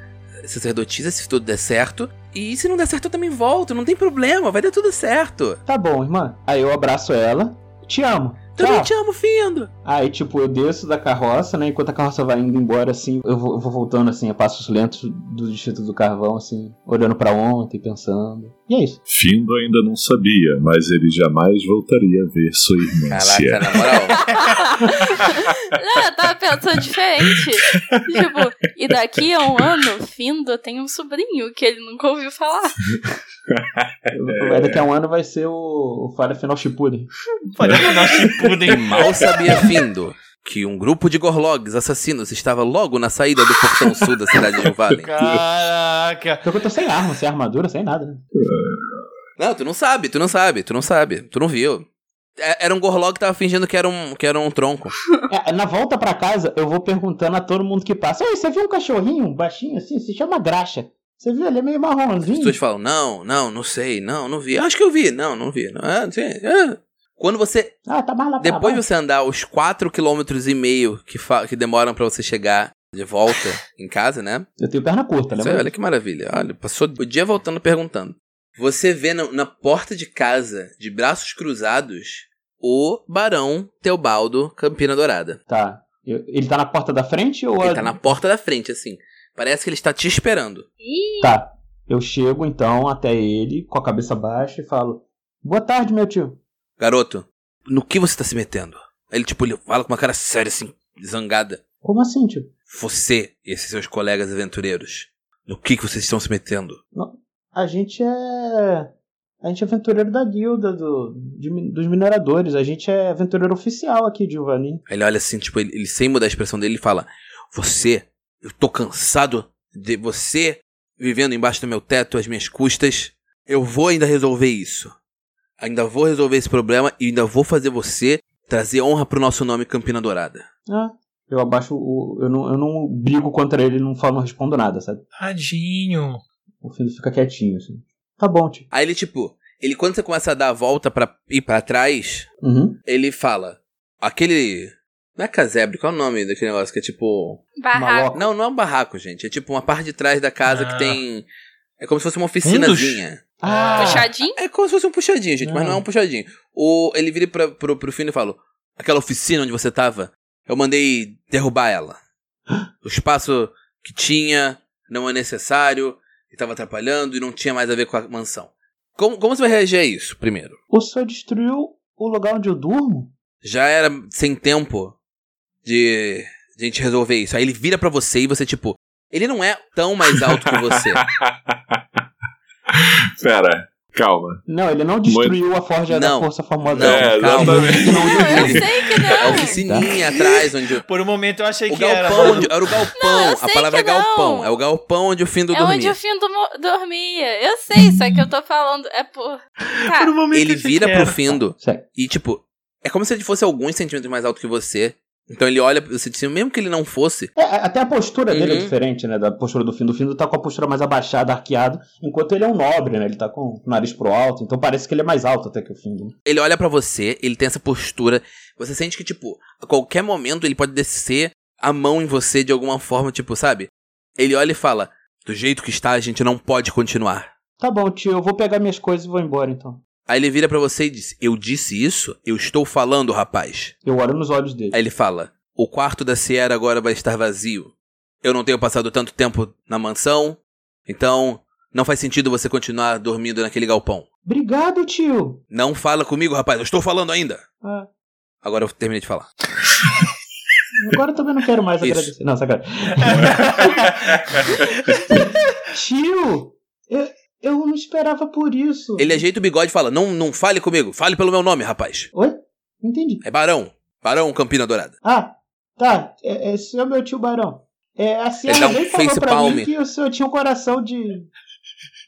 sacerdotisa, se tudo der certo. E se não der certo, eu também volto. Não tem problema. Vai dar tudo certo. Tá bom, irmã. Aí eu abraço ela. Te amo. Também Tchau. te amo, Findo. Aí, tipo, eu desço da carroça, né? Enquanto a carroça vai indo embora, assim, eu vou, eu vou voltando, assim, a passos lentos do Distrito do Carvão, assim, olhando pra ontem, pensando. E é isso. Findo ainda não sabia, mas ele jamais voltaria a ver sua irmã Caraca, Sierra. na moral. Não, eu tava pensando diferente. tipo, e daqui a um ano, Findo tem um sobrinho que ele nunca ouviu falar. Aí daqui a um ano vai ser o, o Falha Final Shippuden. Afinar Shippuden. *laughs* Mal sabia Findo que um grupo de Gorlogs assassinos estava logo na saída do portão sul da cidade de Uvalin. Caraca. Só que eu tô sem arma, sem armadura, sem nada, né? Não, tu não sabe, tu não sabe, tu não sabe, tu não viu. É- Era um Gorlog que tava fingindo que era um, que era um tronco. É, na volta pra casa, eu vou perguntando a todo mundo que passa. Ei, você viu um cachorrinho baixinho assim? Se chama Graxa. Você viu? Ele é meio As marronzinho. pessoas falam, não, não, não sei, não, não vi. Acho que eu vi, não, não vi. Não, é, não sei, é. Quando você. Ah, tá mais lá pra Depois de você andar os 4 km e meio que, fa- que demoram pra você chegar de volta em casa, né? Eu tenho perna curta, aí, olha que maravilha. Olha, passou o dia voltando perguntando. Você vê na, na porta de casa, de braços cruzados, o Barão Teobaldo Campina Dourada. Tá. Eu- ele tá na porta da frente ou... Ele a- tá na porta da frente, assim. Parece que ele está te esperando. Ih, Tá. Eu chego então até ele, com a cabeça baixa, e falo: Boa tarde, meu tio. Garoto, no que você tá se metendo? Ele, tipo, ele fala com uma cara séria, assim, zangada. Como assim, tio? Você e esses seus colegas aventureiros, no que, que vocês estão se metendo? A gente é. A gente é aventureiro da guilda do, de dos mineradores. A gente é aventureiro oficial aqui. Aí ele olha assim, tipo, ele, ele sem mudar a expressão dele, ele fala: Você, eu tô cansado de você vivendo embaixo do meu teto, às minhas custas. Eu vou ainda resolver isso. Ainda vou resolver esse problema e ainda vou fazer você trazer honra pro nosso nome Campina Dourada. Ah, eu abaixo o. Eu não, eu não brigo contra ele, não falo, não respondo nada, sabe? Tadinho. O Findo fica quietinho, assim. Tá bom, tio. Aí ele, tipo, ele quando você começa a dar a volta pra ir pra trás, Uhum. ele fala: Aquele. Não é casebre, qual é o nome daquele negócio que é tipo. barraco. Não, não é um barraco, gente. É tipo uma parte de trás da casa que Ah. tem. É como se fosse uma oficinazinha. Ah, Puxadinho? É como se fosse um puxadinho, gente, mas Ah. não é um puxadinho. O, ele vira pra, pro, pro fim e fala: Aquela oficina onde você tava, eu mandei derrubar ela. O espaço que tinha não é necessário, e tava atrapalhando e não tinha mais a ver com a mansão. Como, como você vai reagir a isso, primeiro? o senhor destruiu o lugar onde eu durmo? Já era sem tempo de, de a gente resolver isso. Aí ele vira pra você e você, tipo, ele não é tão mais alto que você. *laughs* *laughs* Pera, calma. Não, ele não destruiu a forja Não. da força famosa. Não, É, calma. exatamente. Não, eu sei que É a não. oficininha atrás, onde. Por um momento eu achei O que era. galpão, onde, era o galpão. Não, a sei palavra é que não. galpão. É o galpão onde o fim do É onde dormia. o fim do mo- dormia. Eu sei, só que eu tô falando. É por. Por Cara, um momento Ele vira pro era. Findo e, tipo, é como se ele fosse alguns centímetros mais alto que você. Então ele olha pra você, mesmo que ele não fosse. É, até a postura dele é Uhum. diferente, né? Da postura do Findo. O Findo tá com a postura mais abaixada, arqueado, enquanto ele é um nobre, né? Ele tá com o nariz pro alto, então parece que ele é mais alto até que o Findo. né? Ele olha pra você, ele tem essa postura. Você sente que, tipo, a qualquer momento ele pode descer a mão em você de alguma forma, tipo, sabe? Ele olha e fala: Do jeito que está, a gente não pode continuar. Tá bom, tio, eu vou pegar minhas coisas e vou embora então. Aí ele vira pra você e diz: Eu disse isso? Eu estou falando, rapaz. Eu olho nos olhos dele. Aí ele fala: O quarto da Sierra agora vai estar vazio. Eu não tenho passado tanto tempo na mansão, então não faz sentido você continuar dormindo naquele galpão. Obrigado, tio. Não fala comigo, rapaz, eu estou falando ainda. Ah, Agora eu terminei de falar. *laughs* agora eu também não quero mais Isso. agradecer. Não, sacanagem. *laughs* tio, eu, eu não esperava por isso. Ele ajeita o bigode e fala: Não, não fale comigo, fale pelo meu nome, rapaz. Oi? Não entendi. É Barão. Barão Campina Dourada. Ah, tá. É, esse é o meu tio Barão. É, a Ele dá Sierra um bem falou pra palm. mim que o senhor tinha um coração de,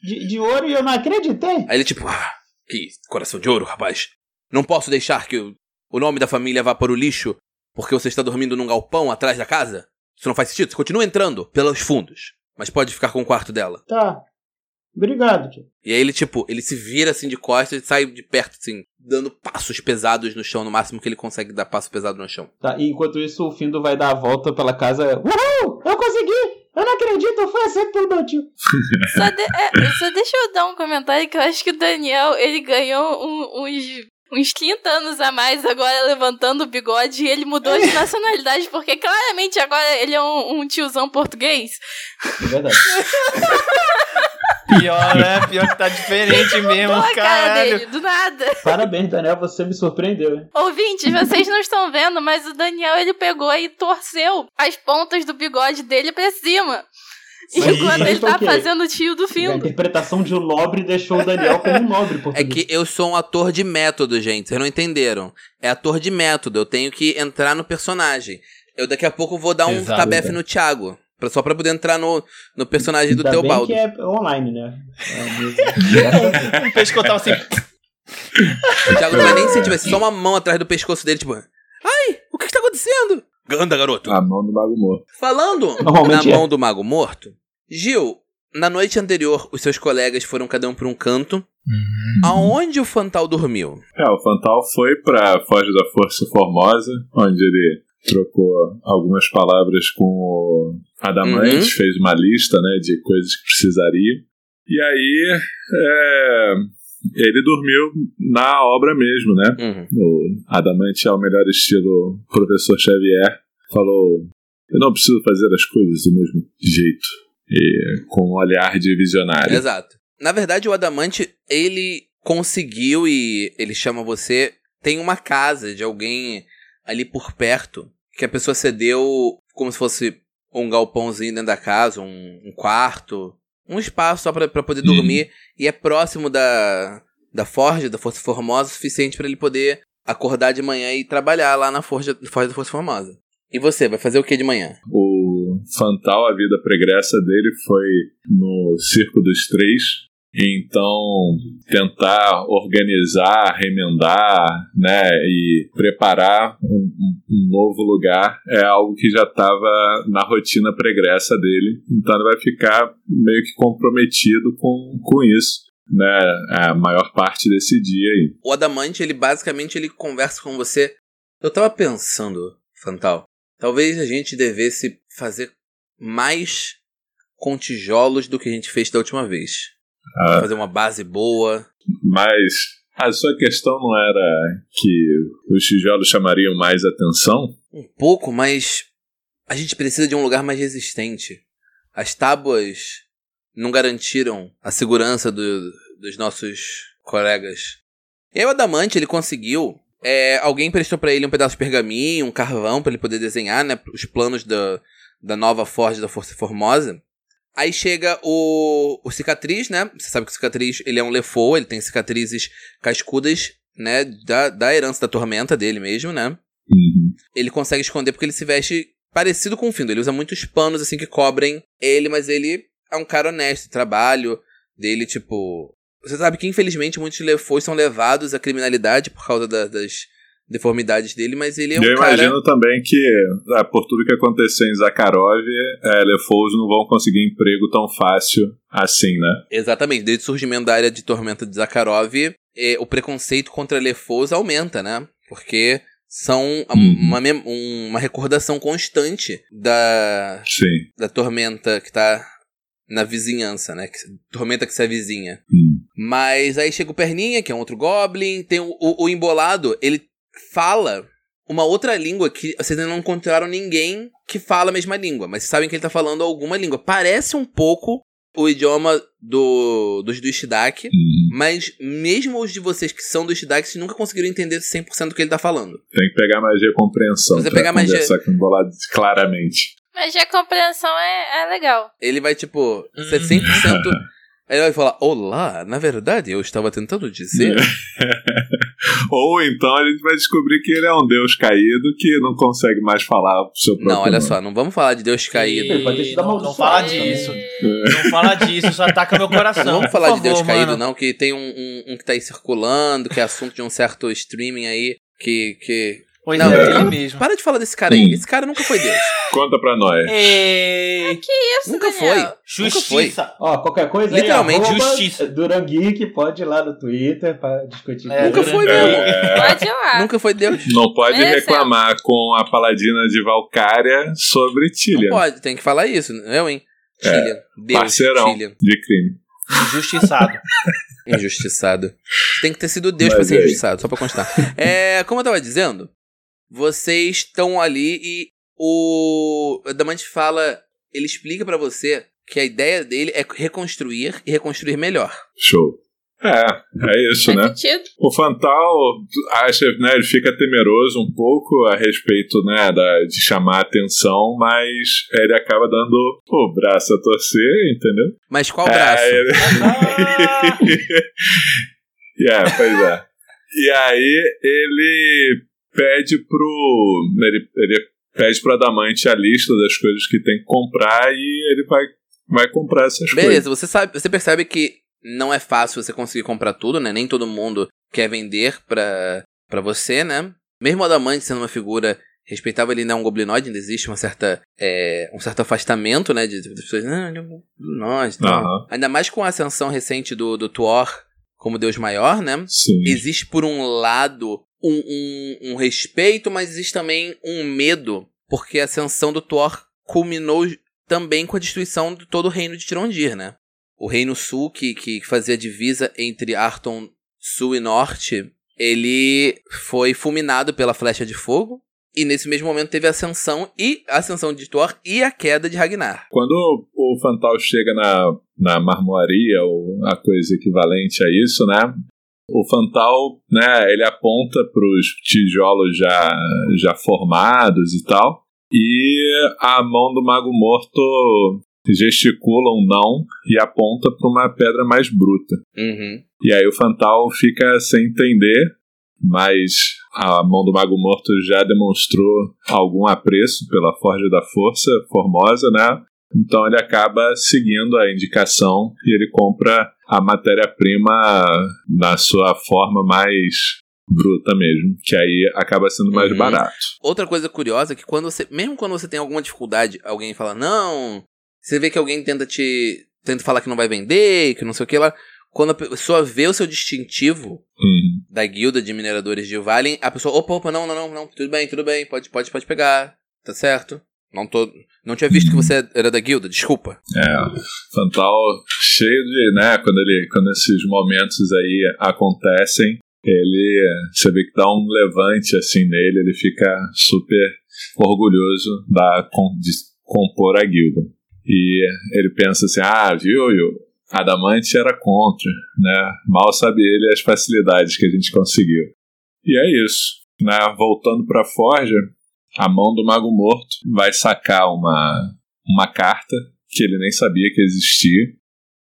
de, de ouro e eu não acreditei. Aí ele, tipo, ah, que coração de ouro, rapaz. Não posso deixar que o, o nome da família vá para o lixo porque você está dormindo num galpão atrás da casa? Isso não faz sentido. Você continua entrando pelos fundos, mas pode ficar com o quarto dela. Tá. Obrigado, tio. E aí ele, tipo, ele se vira assim de costas e sai de perto, assim, dando passos pesados no chão, no máximo que ele consegue dar passo pesado no chão. Tá, e enquanto isso, o Findo vai dar a volta pela casa. Uhul! Eu consegui! Eu não acredito, eu fui aceito pelo meu tio. *laughs* só, de- é, só deixa eu dar um comentário que eu acho que o Daniel ele ganhou um- uns, uns 30 anos a mais agora levantando o bigode e ele mudou de *laughs* nacionalidade porque claramente agora ele é um, um tiozão português. É verdade. *laughs* Pior, né? Pior que tá diferente mesmo, a cara dele, do nada. Parabéns, Daniel, você me surpreendeu, hein? Ouvintes, vocês não estão vendo, mas o Daniel ele pegou e torceu as pontas do bigode dele pra cima. Sim. Enquanto ele tá fazendo o tio do A Findo. interpretação de um nobre deixou o Daniel como um nobre É português. que eu sou um ator de método, gente. Vocês não entenderam. É ator de método. Eu tenho que entrar no personagem. Eu daqui a pouco vou dar um Exato. tabefe no Thiago. Pra- Só pra poder entrar no, no personagem do Ainda bem Teobaldo. que é online, né? É mesmo. *laughs* Um pescotão assim. *laughs* O Thiago não vai nem sentir, vai ser só uma mão atrás do pescoço dele, tipo... Ai, o que que tá acontecendo? Anda, garoto. A mão do Mago Morto. Falando Normalmente na é. mão do mago morto, Gil, na noite anterior, os seus colegas foram cada um pra um canto. Uhum. Aonde o Fantal dormiu? É, o Fantal foi pra Foz da Força Formosa, onde ele trocou algumas palavras com o Adamante, uhum. fez uma lista né, de coisas que precisaria. E aí é, ele dormiu na obra mesmo, né? Uhum. O Adamante, ao melhor estilo professor Xavier, falou: Eu não preciso fazer as coisas do mesmo jeito. E com um olhar de visionário. Exato. Na verdade, o Adamante, ele conseguiu e ele chama você. Tem uma casa de alguém ali por perto que a pessoa cedeu como se fosse um galpãozinho dentro da casa, um, um quarto, um espaço só para poder uhum. dormir e é próximo da, da Forja, da Força Formosa, o suficiente para ele poder acordar de manhã e trabalhar lá na Forja, Forja da Força Formosa. E você, vai fazer o que de manhã? O Fantal, a vida pregressa dele foi no Circo dos Três, então, tentar organizar, remendar, né, e preparar um, um novo lugar é algo que já estava na rotina pregressa dele. Então, ele vai ficar meio que comprometido com, com isso, né, a maior parte desse dia aí. O Adamante, ele basicamente ele conversa com você. Eu tava pensando, Fantal, talvez a gente devesse fazer mais com tijolos do que a gente fez da última vez. Ah, fazer uma base boa. Mas a sua questão não era que os tijolos chamariam mais atenção? Um pouco, mas a gente precisa de um lugar mais resistente. As tábuas não garantiram a segurança do, dos nossos colegas. E aí o Adamante, ele conseguiu. É, alguém prestou para ele um pedaço de pergaminho, um carvão para ele poder desenhar, né, os planos da, da nova Forja da Força Formosa. Aí chega o, o cicatriz, né? Você sabe que o cicatriz ele é um lefou, ele tem cicatrizes cascudas, né? Da, da herança da tormenta dele mesmo, né? Uhum. Ele consegue esconder porque ele se veste parecido com o Findo. Ele usa muitos panos assim que cobrem ele, mas ele é um cara honesto. trabalho dele, tipo. Você sabe que infelizmente muitos lefous são levados à criminalidade por causa da, das deformidades dele, mas ele é um Eu cara... imagino também que, é, por tudo que aconteceu em Zakharov, é, Lefous não vão conseguir emprego tão fácil assim, né? Exatamente. Desde o surgimento da área de tormenta de Zakharov, é, o preconceito contra Lefous aumenta, né? Porque são uhum. uma, uma recordação constante da, Sim. da tormenta que tá na vizinhança, né? tormenta que se avizinha. Hum. Mas aí chega o Perninha, que é um outro Goblin. Tem o, o, o Embolado, ele fala uma outra língua que vocês ainda não encontraram ninguém que fala a mesma língua, mas sabem que ele tá falando alguma língua. Parece um pouco o idioma do, dos do Shidak, uhum. mas mesmo os de vocês que são do Shidak, vocês nunca conseguiram entender 100% do que ele tá falando. Tem que pegar magia compreensão. Você pegar magia com o bolado claramente. Magia compreensão é, é legal. Ele vai, tipo, ser 100% Aí ele vai falar, olá, na verdade eu estava tentando dizer. *laughs* Ou então a gente vai descobrir que ele é um deus caído que não consegue mais falar o seu próprio Não, olha nome. só, não vamos falar de deus caído. E... Não, não fala disso. Não fala disso, isso ataca meu coração. Não vamos falar favor, de deus mano. caído, não, que tem um, um, um, que tá aí circulando, que é assunto de um certo streaming aí, que, que Pois não, é, ele mesmo. Para de falar desse cara aí. Esse cara nunca foi Deus. Conta pra nós. E... É que isso, Nunca Daniel? foi. Justiça. Nunca foi. Ó, qualquer coisa Literalmente, aí, justiça. Durangeek pode ir lá no Twitter pra discutir. É, nunca foi mesmo. É... Pode ir lá. Nunca foi Deus. Não pode é reclamar com a paladina de Valcária sobre Tillian. Não pode, tem que falar isso. Eu, hein? Tillian. É, Deus, parceirão Tillian. de crime. Injustiçado. injustiçado. Tem que ter sido Deus Mas pra ser é. injustiçado, só pra constar. É, como eu tava dizendo, vocês estão ali e o Damante fala, ele explica para você que a ideia dele é reconstruir e reconstruir melhor. Show. É, é isso, né? Sentido. O Fantal acha, né, ele fica temeroso um pouco a respeito, né, da, de chamar a atenção, mas ele acaba dando o braço a torcer, entendeu? Mas qual braço? É, ele... *laughs* *laughs* yeah, pois é. E aí ele pede pro. Ele, ele pede pro Adamante a lista das coisas que tem que comprar e ele vai, vai comprar essas Beleza, coisas. Beleza, você sabe, você percebe que não é fácil você conseguir comprar tudo, né? Nem todo mundo quer vender pra, pra você, né? Mesmo o Adamante sendo uma figura respeitável, ele não é um goblinoide, ainda existe uma certa, é, um certo afastamento, né? De, de pessoas, não, ele é um goblinoide. Uhum. Ainda mais com a ascensão recente do, do Thor como Deus maior, né? Sim. Existe, por um lado, um, um, um respeito, mas existe também um medo, porque a ascensão do Thor culminou também com a destruição de todo o reino de Tirondir, né? O reino sul, que, que fazia divisa entre Arton Sul e Norte, ele foi fulminado pela flecha de fogo. E nesse mesmo momento teve a ascensão e a ascensão de Thor e a queda de Ragnar. Quando o Fantal chega na, na marmoaria, ou a coisa equivalente a isso, né? O Fantal, né, ele aponta para os tijolos já, já formados e tal. E a mão do Mago Morto gesticula um não e aponta para uma pedra mais bruta. Uhum. E aí o Fantal fica sem entender, mas a mão do Mago Morto já demonstrou algum apreço pela Forja da Força Formosa, né? Então ele acaba seguindo a indicação e ele compra a matéria-prima na sua forma mais bruta mesmo, que aí acaba sendo mais Uhum. barato. Outra coisa curiosa é que quando você, mesmo quando você tem alguma dificuldade, alguém fala não, você vê que alguém tenta te tenta falar que não vai vender, que não sei o que lá, quando a pessoa vê o seu distintivo Uhum. da guilda de mineradores de Valen, a pessoa, opa, opa, não, não, não, não, tudo bem, tudo bem, pode, pode, pode pegar, tá certo? Não tô, não tinha visto que você era da guilda, desculpa. É, Fantal cheio de, né, quando ele, quando esses momentos aí acontecem, ele, você vê que dá um levante assim nele, ele fica super orgulhoso da de compor a guilda. E ele pensa assim: "Ah, viu, viu? Adamante era contra, né? Mal sabe ele as facilidades que a gente conseguiu". E é isso, né? Voltando para Forja, a mão do Mago Morto vai sacar uma uma carta que ele nem sabia que existia.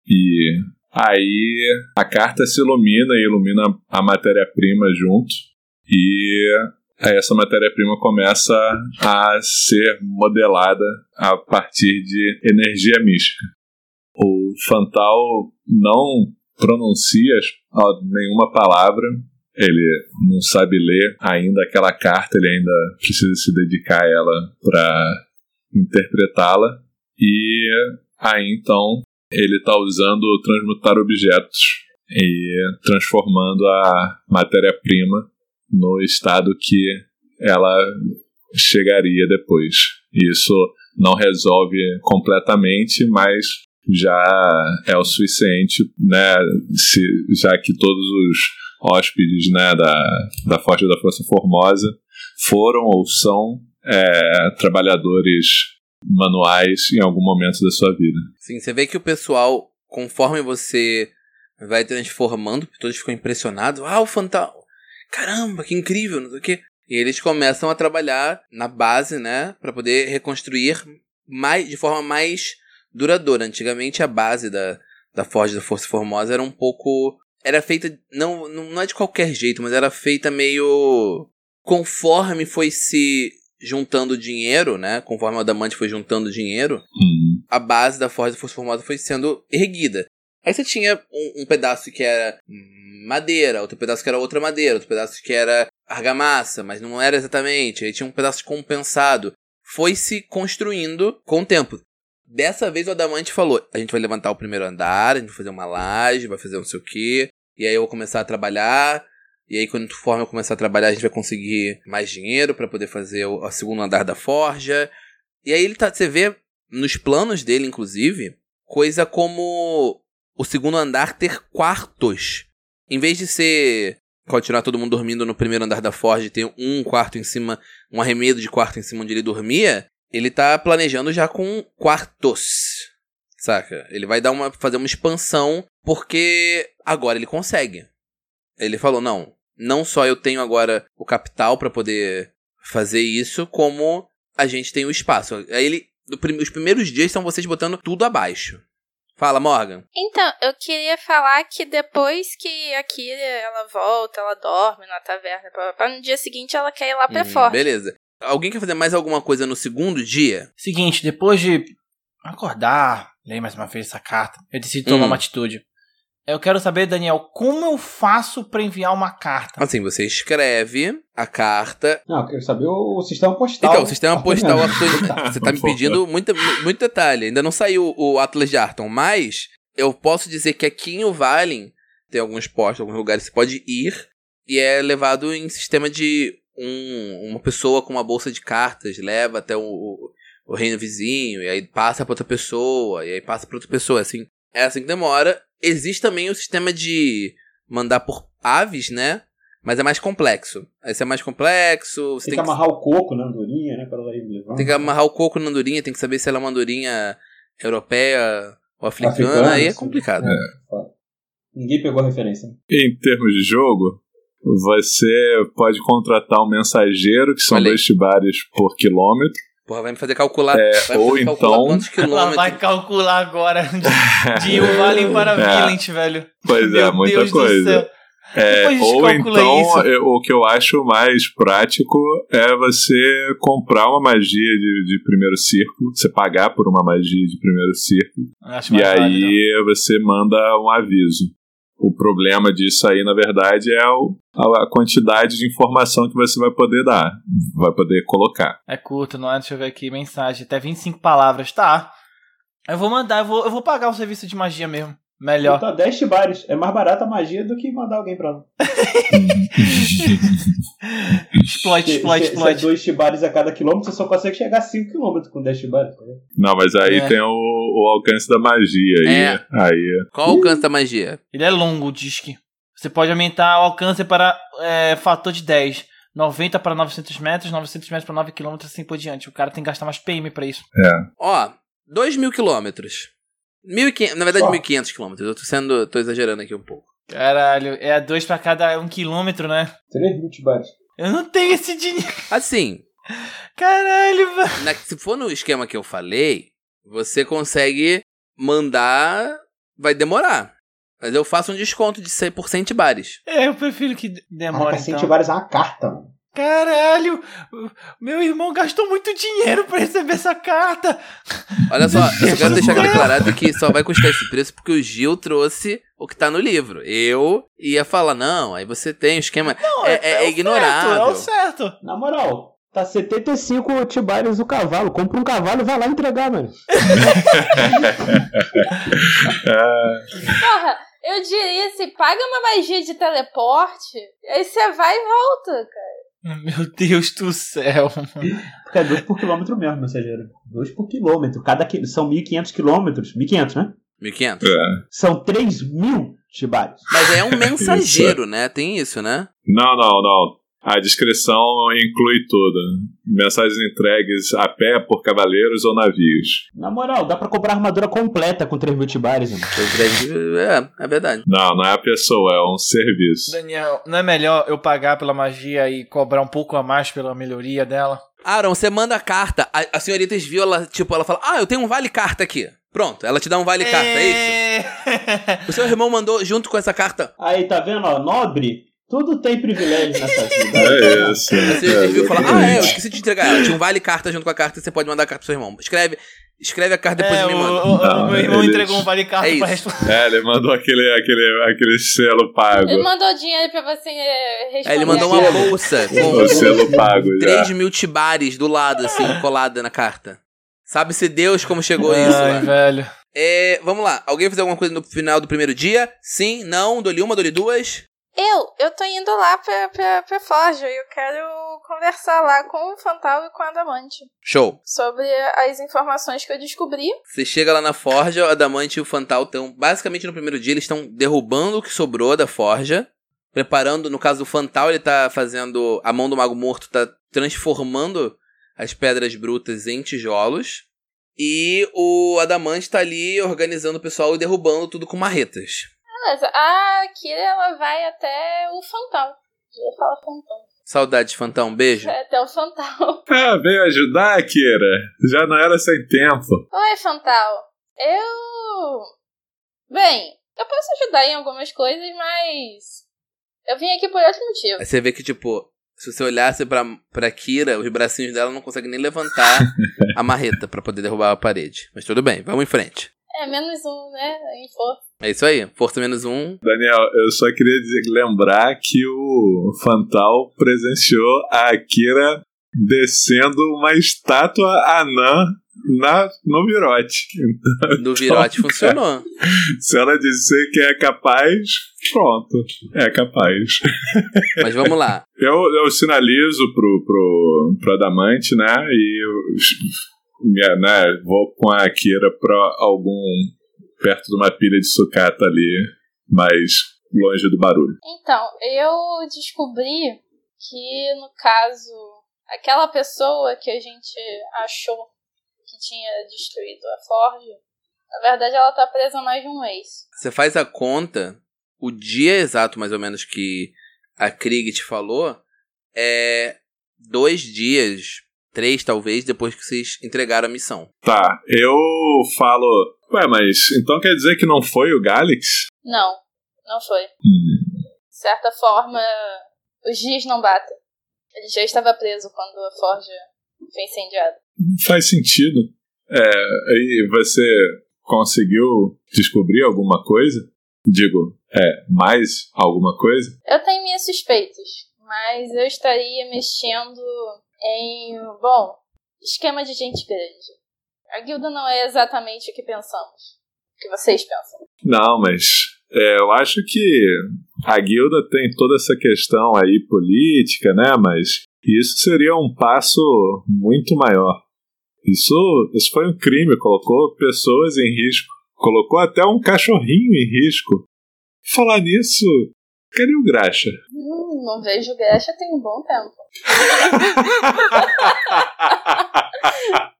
E aí a carta se ilumina e ilumina a matéria-prima junto. E essa matéria-prima começa a ser modelada a partir de energia mística. O Fantal não pronuncia nenhuma palavra, ele não sabe ler ainda aquela carta, ele ainda precisa se dedicar a ela para interpretá-la. E aí então ele está usando transmutar objetos e transformando a matéria-prima no estado que ela chegaria depois. Isso não resolve completamente, mas já é o suficiente, né? Se, já que todos os hóspedes né, da, da Forja da Força Formosa foram ou são é, trabalhadores manuais em algum momento da sua vida. Sim, você vê que o pessoal, conforme você vai transformando, todos ficam impressionados. Ah, o Fantal! Caramba, que incrível, não sei o quê. E eles começam a trabalhar na base, né, para poder reconstruir mais, de forma mais duradoura. Antigamente a base da, da Forja da Força Formosa era um pouco. Era feita. Não, não é de qualquer jeito, mas era feita meio. Conforme foi se juntando dinheiro, né? Conforme o Adamante foi juntando dinheiro, Uhum. a base da Forja Força Formosa foi sendo erguida. Aí você tinha um, um pedaço que era madeira, outro pedaço que era outra madeira, outro pedaço que era argamassa, mas não era exatamente. Aí tinha um pedaço compensado. Foi se construindo com o tempo. Dessa vez o Adamante falou: a gente vai levantar o primeiro andar, a gente vai fazer uma laje, vai fazer não sei o quê. E aí eu vou começar a trabalhar. E aí, quando conforme eu começar a trabalhar, a gente vai conseguir mais dinheiro para poder fazer o, o segundo andar da forja. E aí ele tá. Você vê nos planos dele, inclusive, coisa como o segundo andar ter quartos. Em vez de ser. Continuar todo mundo dormindo no primeiro andar da Forge e ter um quarto em cima, um arremedo de quarto em cima onde ele dormia, ele tá planejando já com quartos. Saca? Ele vai dar uma, fazer uma expansão porque agora ele consegue. Ele falou: não, não só eu tenho agora o capital para poder fazer isso, como a gente tem o espaço. Aí ele. Os primeiros dias são vocês botando tudo abaixo. Fala, Morgan. Então, eu queria falar que depois que a Kira ela volta, ela dorme na taverna, pá, pá, no dia seguinte ela quer ir lá pra Hum, Forte. Beleza. Alguém quer fazer mais alguma coisa no segundo dia? Seguinte, depois de acordar, ler mais uma vez essa carta, eu decido tomar Hum. uma atitude. Eu quero saber, Daniel, como eu faço pra enviar uma carta? Assim, você escreve a carta. Não, eu quero saber o, o sistema postal. Então, o sistema postal *laughs* Você tá me pedindo muito, muito detalhe. Ainda não saiu o Atlas de Arton, mas eu posso dizer que aqui em Uvalin tem alguns postos, alguns lugares que você pode ir e é levado em sistema de um, uma pessoa com uma bolsa de cartas leva até o, o reino vizinho, e aí passa para outra pessoa, e aí passa para outra pessoa, assim. É assim que demora. Existe também o sistema de mandar por aves, né? Mas é mais complexo. Esse é mais complexo. Você tem, tem que amarrar o coco na andorinha, né? Pra ela ir levando. Tem que amarrar o coco na andorinha, tem que saber se ela é uma andorinha europeia ou africana, africana aí é complicado. É. Ninguém pegou a referência. Em termos de jogo, você pode contratar um mensageiro, que são dois tibares por quilômetro. Porra, vai me fazer calcular. É, vai ou fazer então. quantos quilômetros. Ela vai calcular agora *laughs* de, de um Vale para é. Village, velho. Pois é, muita Deus coisa. É, ou então, isso. o que eu acho mais prático é você comprar uma magia de, de primeiro círculo, você pagar por uma magia de primeiro círculo, e aí válido. você manda um aviso. O problema disso aí, na verdade, é o, a quantidade de informação que você vai poder dar, vai poder colocar. É curto, não é? Deixa eu ver aqui, mensagem, até 25 palavras, tá. Eu vou mandar, eu vou, eu vou pagar o serviço de magia mesmo. Melhor. Tá 10 tibares. É mais barata a magia do que mandar alguém pra lá. *laughs* exploit, exploit, exploit. Se é 2 tibares a cada quilômetro, você só consegue chegar a 5 quilômetros com 10 tibares. Tá Não, mas aí é. tem o, o, alcance da magia. Aí, é. aí. Qual o alcance da magia? Ele é longo, o disque. Você pode aumentar o alcance para é, fator de 10. 90 para 900 metros, 900 metros para 9 km, assim por diante. O cara tem que gastar mais PM pra isso. É. Ó, 2 mil quilômetros. 1.500, na verdade, 1.500 quilômetros. Eu tô sendo. tô exagerando aqui um pouco. Caralho, é a dois pra cada um quilômetro, né? 3 mil tibares. Eu não tenho esse dinheiro. *laughs* Assim. Caralho, mano. Se for no esquema que eu falei, você consegue mandar. Vai demorar. Mas eu faço um desconto de 100% bares. É, eu prefiro que demore. Ah, 100 então. bares é uma carta, mano. Caralho, meu irmão gastou muito dinheiro para receber essa carta. Olha só, eu só quero deixar declarado que só vai custar esse preço porque o Gil trouxe o que tá no livro. Eu ia falar, não, aí você tem o esquema. Não, é, é, é, é ignorável. Certo, é o certo. Na moral, Tá 75 tibares o cavalo. Compra um cavalo e vai lá entregar, mano. Porra, eu diria se paga uma magia de teleporte, aí você vai e volta, cara. Meu Deus do céu, mano. Porque é 2 por quilômetro mesmo, mensageiro. 2 por quilômetro. Cada qui... São 1.500 quilômetros. 1.500, né? 1.500. É. São 3 mil. Mas é um *laughs* mensageiro, né? Tem isso, né? Não, não, não. A descrição inclui tudo. Mensagens entregues a pé por cavaleiros ou navios. Na moral, dá pra comprar armadura completa com 3 mil tibares. É, é verdade. Não, não é a pessoa, é um serviço. Daniel, não é melhor eu pagar pela magia e cobrar um pouco a mais pela melhoria dela? Aaron, você manda a carta. A, a senhorita viu, ela, tipo, ela fala: Ah, eu tenho um vale carta aqui. Pronto, ela te dá um vale carta, é, é isso? o seu irmão mandou junto com essa carta. Aí, tá vendo, ó, nobre tudo tem privilégio nessa vida. É isso. Você é, viu falar, ah, é, eu esqueci de entregar ela. Tinha um vale carta junto com a carta, você pode mandar a carta pro seu irmão. Escreve, escreve a carta depois é, me manda. O, o, meu irmão entregou um vale carta é pra responder. É, ele mandou aquele, aquele, aquele selo pago. Ele mandou dinheiro pra você responder. É, ele mandou uma bolsa com o selo pago. 3 mil tibares do lado, assim, colada na carta. Sabe-se Deus como chegou Ai, isso, Ai, velho. É, vamos lá. Alguém fazer alguma coisa no final do primeiro dia? Sim? Não? Dou-lhe uma, dou-lhe duas? Eu, eu tô indo lá pra, pra, pra Forja e eu quero conversar lá com o Fantal e com a Adamante. Show. Sobre as informações que eu descobri. Você chega lá na Forja, o Adamante e o Fantal estão, basicamente no primeiro dia, eles estão derrubando o que sobrou da Forja. Preparando, no caso do Fantal, ele tá fazendo. A mão do Mago Morto tá transformando as pedras brutas em tijolos. E o Adamante tá ali organizando o pessoal e derrubando tudo com marretas. Beleza. A Kira, ela vai até o Fantão. Eu falo Fantão. Saudade de Fantão, beijo. É, até o Fantão. *laughs* Ah, veio ajudar, Kira. Já não era sem tempo. Oi, Fantal. Eu. Bem, eu posso ajudar em algumas coisas, mas. Eu vim aqui por outro motivo. Aí você vê que, tipo, se você olhasse pra, pra Kira, os bracinhos dela não conseguem nem levantar *laughs* a marreta para poder derrubar a parede. Mas tudo bem, vamos em frente. É, menos um, né? Em força. É isso aí, força menos um. Daniel, eu só queria dizer, lembrar que o Fantal presenciou a Akira descendo uma estátua anã na, no virote. *laughs* Então, no virote *laughs* funcionou. Se ela disser que é capaz, pronto. É capaz. *laughs* Mas vamos lá. Eu, eu sinalizo pro, pro, pro Adamante, né? E eu, né, vou com a Akira pra algum. Perto de uma pilha de sucata ali, mais longe do barulho. Então, eu descobri que, no caso, aquela pessoa que a gente achou que tinha destruído a Forge, na verdade ela tá presa há mais de um mês. Você faz a conta, o dia exato mais ou menos que a Krieg te falou é dois dias, três talvez, depois que vocês entregaram a missão. Tá, eu falo. Ué, mas então quer dizer que não foi o Galix? Não, não foi. Hum. De certa forma, os dias não batem. Ele já estava preso quando a Forja foi incendiada. Faz sentido. É, aí você conseguiu descobrir alguma coisa? Digo, é, mais alguma coisa? Eu tenho minhas suspeitas, mas eu estaria mexendo em, bom, esquema de gente grande. A guilda não é exatamente o que pensamos. O que vocês pensam. Não, mas é, eu acho que a guilda tem toda essa questão aí política, né? Mas isso seria um passo muito maior. Isso, isso foi um crime, colocou pessoas em risco. Colocou até um cachorrinho em risco. Falar nisso, cadê o Graxa? Hum, não vejo o Graxa tem um bom tempo. *laughs*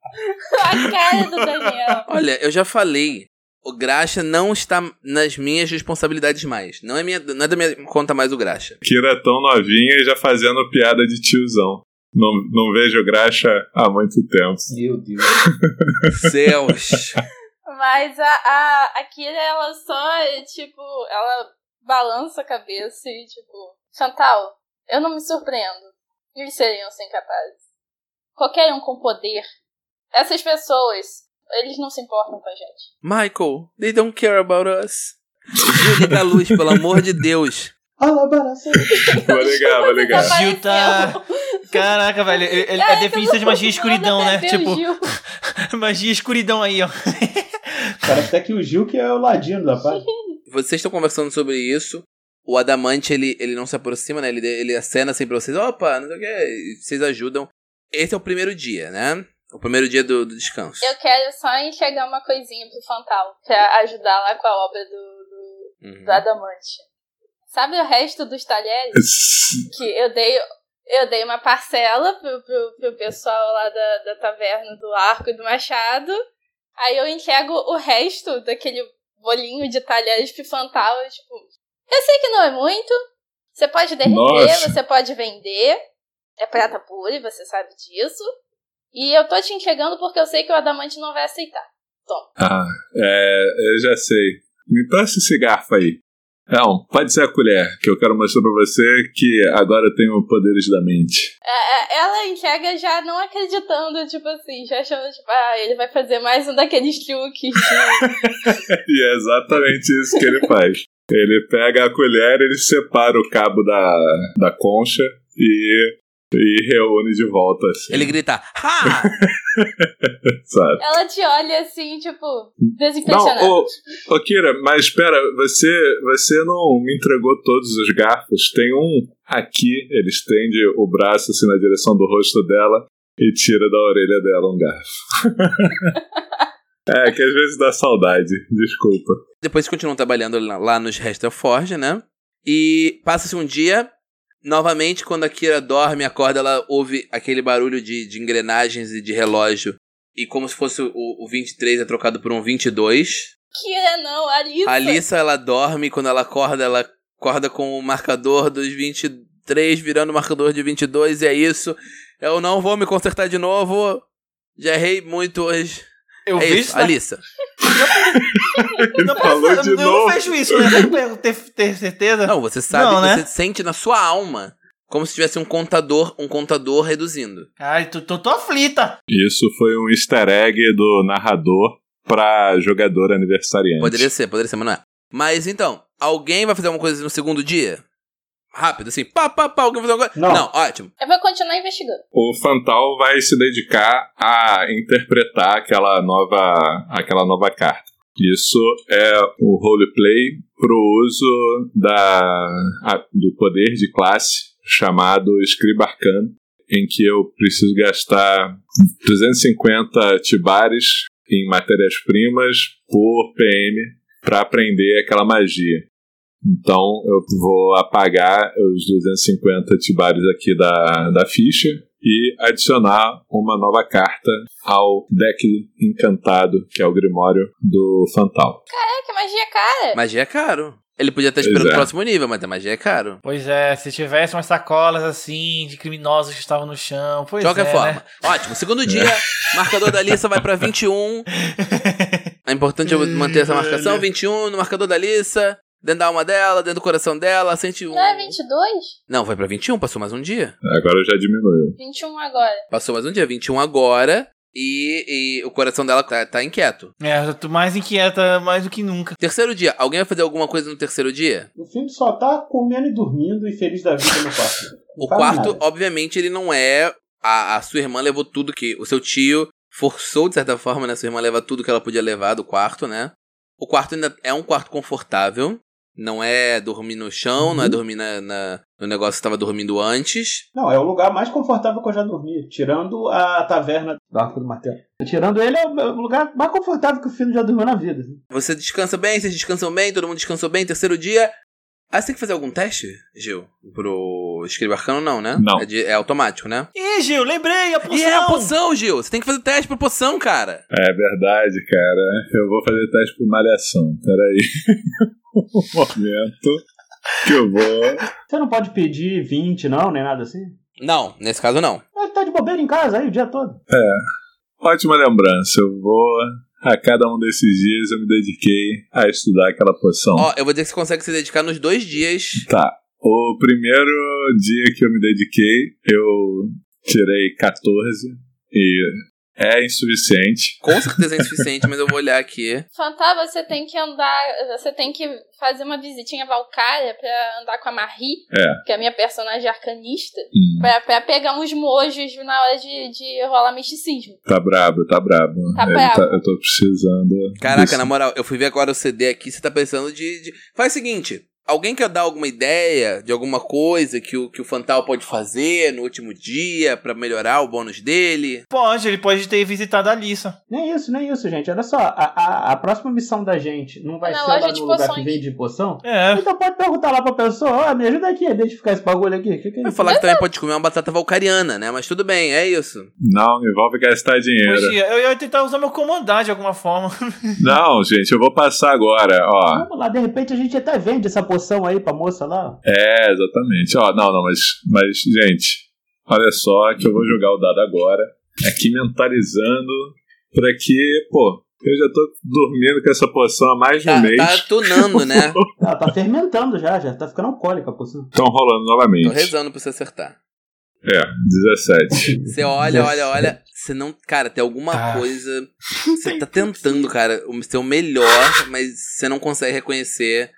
A cara do Daniel. Olha, eu já falei. O Graxa não está nas minhas responsabilidades mais. Não é, minha, não é da minha conta mais o Graxa. Kira tão novinha e já fazendo piada de tiozão. Não, não vejo graxa há muito tempo. Meu Deus. Céus. Mas a, a, a Kira, ela só, tipo, ela balança a cabeça e, tipo, Chantal, eu não me surpreendo. Eles seriam sem capazes. Qualquer um com poder. Essas pessoas, eles não se importam com a gente. Michael, they don't care about us. Liga a luz, pelo amor de Deus. vou ligar, vou ligar. Gil tá. Caraca, velho. Ele, ele é definição de *laughs* magia escuridão, né? Tipo. magia escuridão aí, ó. Parece até que o Gil que é o ladino da parte. Vocês estão conversando sobre isso. O Adamante, ele, ele não se aproxima, né? Ele, ele acena assim pra vocês. Opa, não sei o que. Vocês ajudam. Esse é o primeiro dia, né? O primeiro dia do, do descanso. Eu quero só enxergar uma coisinha pro Fantal. Pra ajudar lá com a obra do, do, uhum. do Adamante. Sabe o resto dos talheres? *laughs* que eu dei eu dei uma parcela pro, pro, pro pessoal lá da, da taverna do arco e do machado. Aí eu entrego o resto daquele bolinho de talheres pro Fantal. Tipo, eu sei que não é muito. Você pode derreter, Nossa. você pode vender. É prata pura, você sabe disso. E eu tô te entregando porque eu sei que o Adamante não vai aceitar. Toma. Ah, é, eu já sei. Me passa esse garfo aí. Não, pode ser a colher, que eu quero mostrar pra você que agora eu tenho poderes da mente. É, é, ela enxerga já não acreditando, tipo assim, já achando, tipo, ah, ele vai fazer mais um daqueles truques. *laughs* e é exatamente isso que ele faz. Ele pega a colher, ele separa o cabo da, da concha e e reúne de volta, assim. Ele grita, ha! *laughs* Sabe? Ela te olha assim, tipo, desimpressionada. Não, ô, ô Kira, mas espera, você, você não me entregou todos os garfos. Tem um aqui, ele estende o braço assim na direção do rosto dela e tira da orelha dela um garfo. *laughs* é, que às vezes dá saudade, desculpa. Depois continuam trabalhando lá nos Resta Forge, né? E passa-se um dia, Novamente, quando a Kira dorme, acorda, ela ouve aquele barulho de, de engrenagens e de relógio. E como se fosse o, o 23 é trocado por um 22. Kira não, Alissa. A Alissa, ela dorme, quando ela acorda, ela acorda com o marcador dos 23 virando o marcador de 22, e é isso. Eu não vou me consertar de novo. Já errei muito hoje. Eu é vi isso, Alissa. *laughs* Ele falou de eu novo. não vejo isso, né? Tem ter, ter certeza? Não, você sabe, Não, né? você sente na sua alma como se tivesse um contador, um contador reduzindo. Ai, tô, tô, tô aflita. Isso foi um easter egg do narrador pra jogador aniversariante. Poderia ser, poderia ser, mas não é. Mas então, alguém vai fazer alguma coisa no segundo dia? rápido, assim, pá, pá, pá, alguém fazer alguma coisa. Não. Não, ótimo. Eu vou continuar investigando. O Fantal vai se dedicar a interpretar aquela nova, aquela nova carta. Isso é o roleplay pro uso da, a- do poder de classe chamado Escriba Arcano, em que eu preciso gastar 350 tibares em matérias-primas por PM para aprender aquela magia. Então eu vou apagar os 250 tibares aqui da, da ficha e adicionar uma nova carta ao deck encantado, que é o Grimório do Fantal. É que magia é cara. Magia é caro. Ele podia estar esperando Pois o é. próximo nível, mas a magia é caro. Pois é, se tivesse umas sacolas assim de criminosos que estavam no chão. Pois De qualquer é, forma. né? Ótimo. Segundo dia, marcador da Lissa vai pra 21. *laughs* É importante eu manter essa marcação. 21 no marcador da Lissa. Dentro da alma dela, dentro do coração dela, 101. Não é 22? Não, foi pra 21, passou mais um dia. Agora já diminuiu. 21 agora. Passou mais um dia, 21 agora. E, e o coração dela tá, tá inquieto. É, eu tô mais inquieta mais do que nunca. Terceiro dia, alguém vai fazer alguma coisa no terceiro dia? O filme só tá comendo e dormindo e feliz da vida no quarto. *laughs* O quarto, nada. obviamente, ele não é. A, a sua irmã levou tudo que. O seu tio forçou, de certa forma, né? Sua irmã leva tudo que ela podia levar do quarto, né? O quarto ainda é um quarto confortável. Não é dormir no chão, não é Uhum. dormir na, na- no negócio que estava dormindo antes. Não, é o lugar mais confortável que eu já dormi. Tirando a taverna do Arco do Martelo. Tirando ele, é o lugar mais confortável que o filho já dormiu na vida. assim. Você descansa bem, vocês descansam bem, todo mundo descansou bem. Terceiro dia. Ah, você tem que fazer algum teste, Gil? Pro escriba arcano, não, né? Não. É, de- é automático, né? Ih, Gil, lembrei, a poção! E é a poção, Gil! Você tem que fazer teste pra poção, cara. É verdade, cara. Eu vou fazer teste por malhação. Peraí. *laughs* um momento que eu vou. Você não pode pedir 20, não, nem nada assim? Não, nesse caso não. Ele tá de bobeira em casa aí o dia todo. Ótima lembrança. Eu vou. A cada um desses dias eu me dediquei a estudar aquela poção. Ó, eu vou dizer que você consegue se dedicar nos dois dias. Tá. O primeiro dia que eu me dediquei, eu tirei 14 e é insuficiente. Com certeza é insuficiente, mas eu vou olhar aqui. Fantal, você tem que andar. Você tem que fazer uma visitinha Valkyria pra andar com a Marie, É. que é a minha personagem arcanista, Hum, pra, pra pegar uns mojos na hora de, de rolar misticismo. tá brabo, tá brabo. Tá brabo. eu tô precisando. Caraca, disso. na moral, eu fui ver agora o CD aqui, você tá pensando de. de- Faz o seguinte. Alguém quer dar alguma ideia de alguma coisa que o, que o Fantal pode fazer no último dia pra melhorar o bônus dele? Pode, ele pode ter visitado a Lissa. Nem isso, nem isso, gente. Olha só, a, a, a próxima missão da gente não vai Na ser lá de no lugar que vende poção? É. Então pode perguntar lá pra pessoa, ó, me ajuda aqui, identificar esse bagulho aqui. O que, que é Vai falar que também pode comer uma batata valcariana, né? Mas tudo bem, é isso. Não, envolve gastar dinheiro. Eu ia tentar usar meu comandar de alguma forma. Não, gente, eu vou passar agora, ó. Vamos lá, de repente a gente até vende essa poção aí pra moça lá. É, exatamente. Ó, não, não, mas, mas, gente, olha só que eu vou jogar o dado agora. Aqui mentalizando pra que, pô, eu já tô dormindo com essa poção há mais de um Tá, mês. tá tunando, né? *laughs* Ela tá fermentando já, já tá ficando alcoólica a poção. Estão rolando novamente. Tô rezando pra você acertar. É, 17. Você olha, olha, olha. Você não. Cara, tem alguma Tá. coisa. Você tá tentando, cara, o seu melhor, mas você não consegue reconhecer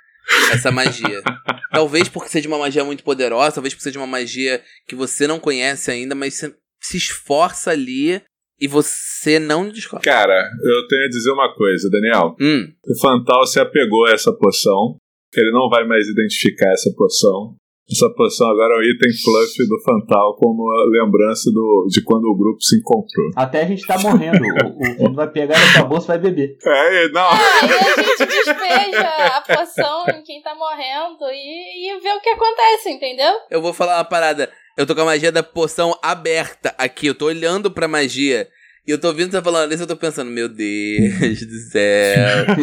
essa magia. *laughs* Talvez porque seja uma magia muito poderosa, talvez porque seja uma magia que você não conhece ainda, mas você se esforça ali e você não descobre. Cara, eu tenho a dizer uma coisa, Daniel. Hum, O Fantal se apegou a essa poção. Ele não vai mais identificar essa poção. Essa poção agora é o item fluff do Fantal como a lembrança do, de quando o grupo se encontrou. Até a gente tá morrendo. O, o vai pegar sua bolsa e vai beber. É, não. Aí a gente despeja a poção em quem tá morrendo e, e vê o que acontece, entendeu? eu vou falar uma parada. Eu tô com a magia da poção aberta aqui. Eu tô olhando pra magia. E eu tô ouvindo você falando isso, eu tô pensando, meu Deus do céu. *laughs*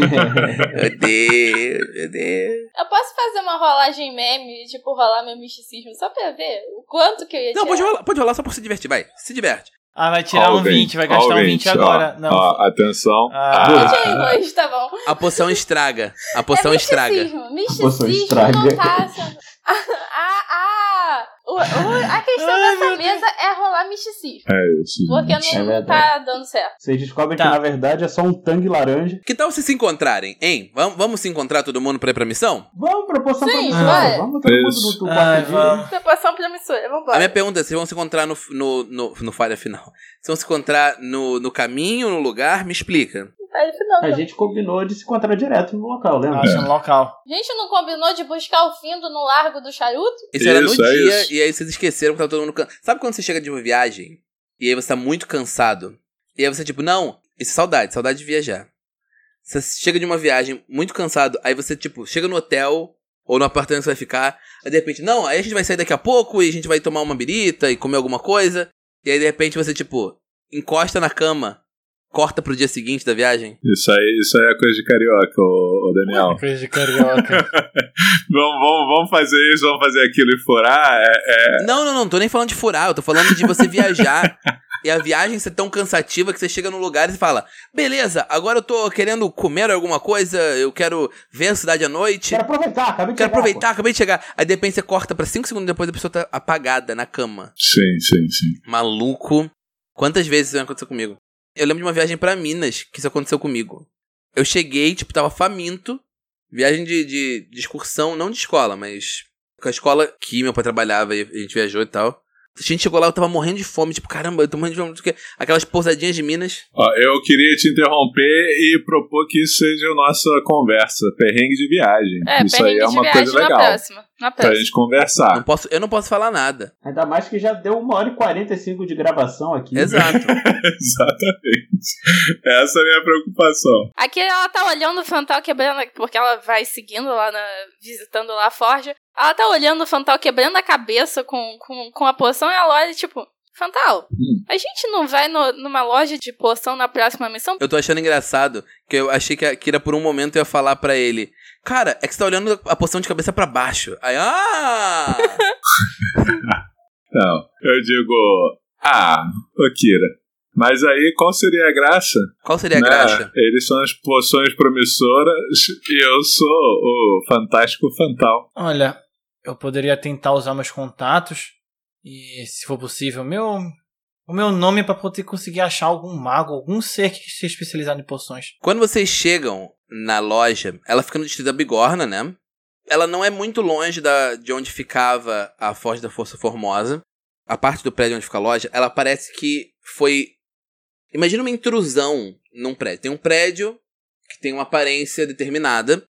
Meu Deus, meu Deus. Eu posso fazer uma rolagem meme, tipo, rolar meu misticismo, só pra ver o quanto que eu ia Não, tirar. pode rolar, pode rolar só por se divertir, vai. Se diverte. Ah, vai tirar Ó, um o 20, vai ó, gastar um 20 ó, agora. Não. ó, atenção. Ah. Ah, dois, tá bom. A poção estraga. A poção é estraga. misticismo. poção Misticismo estraga. não tá sendo... Ah, ah, O, o, a questão Ai, dessa mesa é rolar misticismo. É isso. Porque não, é não tá dando certo. Vocês descobrem tá. que na verdade é só um tangue laranja. Que tal vocês se encontrarem, hein? Vamos, vamos se encontrar todo mundo pra ir pra missão? Vamos, proporção Sim, promissora. Vai. Vamos todo mundo no vambora. A minha pergunta é: vocês vão se encontrar no, no, no, no falha final? Vocês vão se encontrar no, no caminho, no lugar? Me explica. A gente combinou de se encontrar direto no local, lembra? Acho no local. A gente não combinou de buscar o findo no Largo do Charuto? Isso, isso era no é dia, isso. e aí vocês esqueceram que tava todo mundo cansado. Sabe quando você chega de uma viagem, e aí você tá muito cansado, e aí você tipo, não, isso é saudade, saudade de viajar. Você chega de uma viagem muito cansado, aí você tipo, chega no hotel, ou no apartamento que você vai ficar, aí de repente, não, aí a gente vai sair daqui a pouco, e a gente vai tomar uma birita, e comer alguma coisa, e aí de repente você tipo, encosta na cama, corta pro dia seguinte da viagem? Isso aí, isso aí é coisa de carioca, ô, ô Daniel. É coisa de carioca. *laughs* vamos, vamos, vamos fazer isso, vamos fazer aquilo e furar? É, é... Não, não, não, tô nem falando de furar, eu tô falando de você viajar. *laughs* e a viagem ser tão cansativa que você chega num lugar e fala: Beleza, agora eu tô querendo comer alguma coisa, eu quero ver a cidade à noite. Quero aproveitar, acabei de quero chegar. Quero aproveitar, pô. acabei de chegar. Aí de repente você corta pra 5 segundos depois a pessoa tá apagada na cama. Sim, sim, sim. Maluco. Quantas vezes isso aconteceu comigo? Eu lembro de uma viagem para Minas, que isso aconteceu comigo. Eu cheguei, tipo, tava faminto. Viagem de, de, de excursão, não de escola, mas com a escola que meu pai trabalhava e a gente viajou e tal. A gente chegou lá, eu tava morrendo de fome, tipo, caramba, eu tô morrendo de fome. Aquelas pousadinhas de Minas. Ó, eu queria te interromper e propor que isso seja a nossa conversa, perrengue de viagem. É, isso aí é uma coisa legal. Na próxima, na próxima. Pra gente conversar. Não posso, eu não posso falar nada. Ainda mais que já deu uma hora e 45 de gravação aqui. Exato. *laughs* Exatamente. Essa é a minha preocupação. Aqui ela tá olhando o Fantal quebrando, porque ela vai seguindo lá, na, visitando lá a Forja. Ela tá olhando o Fantal quebrando a cabeça com, com, com a poção e ela olha tipo, Fantal, hum. a gente não vai no, numa loja de poção na próxima missão? Eu tô achando engraçado que eu achei que a Kira por um momento ia falar para ele: Cara, é que você tá olhando a poção de cabeça para baixo. Aí, ah! *laughs* não, eu digo: Ah, ô Kira, mas aí, qual seria a graça? Qual seria a né? graça? Eles são as poções promissoras e eu sou o fantástico Fantal. Olha, eu poderia tentar usar meus contatos e, se for possível, meu o meu nome para poder conseguir achar algum mago, algum ser que seja especializado em poções. Quando vocês chegam na loja, ela fica no distrito da Bigorna, né? Ela não é muito longe da, de onde ficava a Forja da Força Formosa. A parte do prédio onde fica a loja, ela parece que foi. Imagina uma intrusão num prédio. Tem um prédio que tem uma aparência determinada.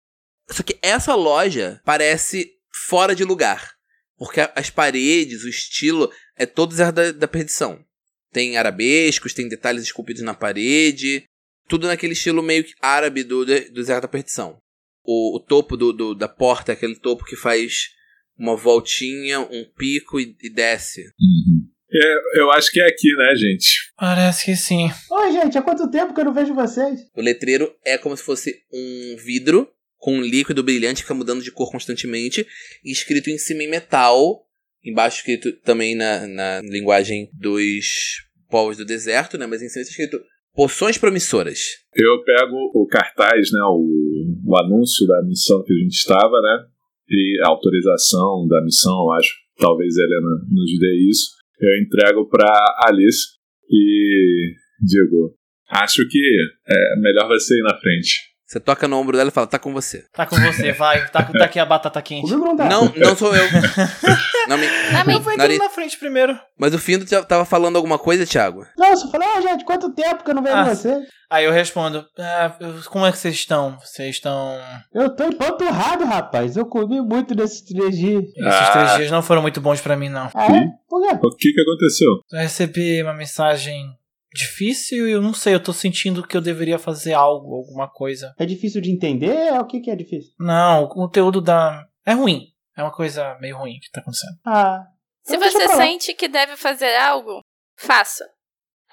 Só que essa loja parece fora de lugar. Porque as paredes, o estilo, é todo da, da Perdição. Tem arabescos, tem detalhes esculpidos na parede. Tudo naquele estilo meio árabe do, do Zero da Perdição. O, o topo do, do, da porta é aquele topo que faz uma voltinha, um pico e, e desce. Uhum. É, eu acho que é aqui, né, gente? Parece que sim. Oi, gente, há quanto tempo que eu não vejo vocês? O letreiro é como se fosse um vidro com um líquido brilhante que fica mudando de cor constantemente, escrito em cima em metal, embaixo escrito também na, na linguagem dos povos do deserto, né? Mas em cima está escrito poções promissoras. Eu pego o cartaz, né? O, o anúncio da missão que a gente estava, né? E a autorização da missão, eu acho. Talvez a Helena nos dê isso. Eu entrego para Alice e digo: Acho que é melhor você ir na frente. Você toca no ombro dela e fala, tá com você. Tá com você, vai. Tá, tá aqui a batata quente. não dá. Não, não sou eu. *laughs* não me. Eu vou entrar na frente primeiro. Mas o Findo tava falando alguma coisa, Thiago? Não, só falei, ah, gente, quanto tempo que eu não vejo ah, você? Aí eu respondo, ah, como é que vocês estão? Vocês estão. Eu tô empanturrado, rapaz. Eu comi muito nesses três dias. Esses ah. três dias não foram muito bons pra mim, não. Ah, é? Por quê? O que que aconteceu? Eu recebi uma mensagem difícil e eu não sei, eu tô sentindo que eu deveria fazer algo, alguma coisa. É difícil de entender? O que, que é difícil? Não, o conteúdo da. É ruim. É uma coisa meio ruim que tá acontecendo. Ah. Se você sente que deve fazer algo, faça.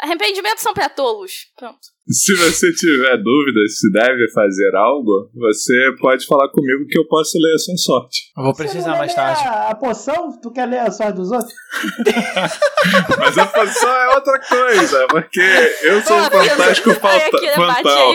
Arrependimentos são pra tolos. Pronto. Se você tiver dúvida se deve fazer algo, você pode falar comigo que eu posso ler a sua sorte. Eu vou precisar mais tarde. A, a poção? Tu quer ler a sorte dos outros? *laughs* Mas a poção é outra coisa, porque eu sou um fantástico falta, fantal.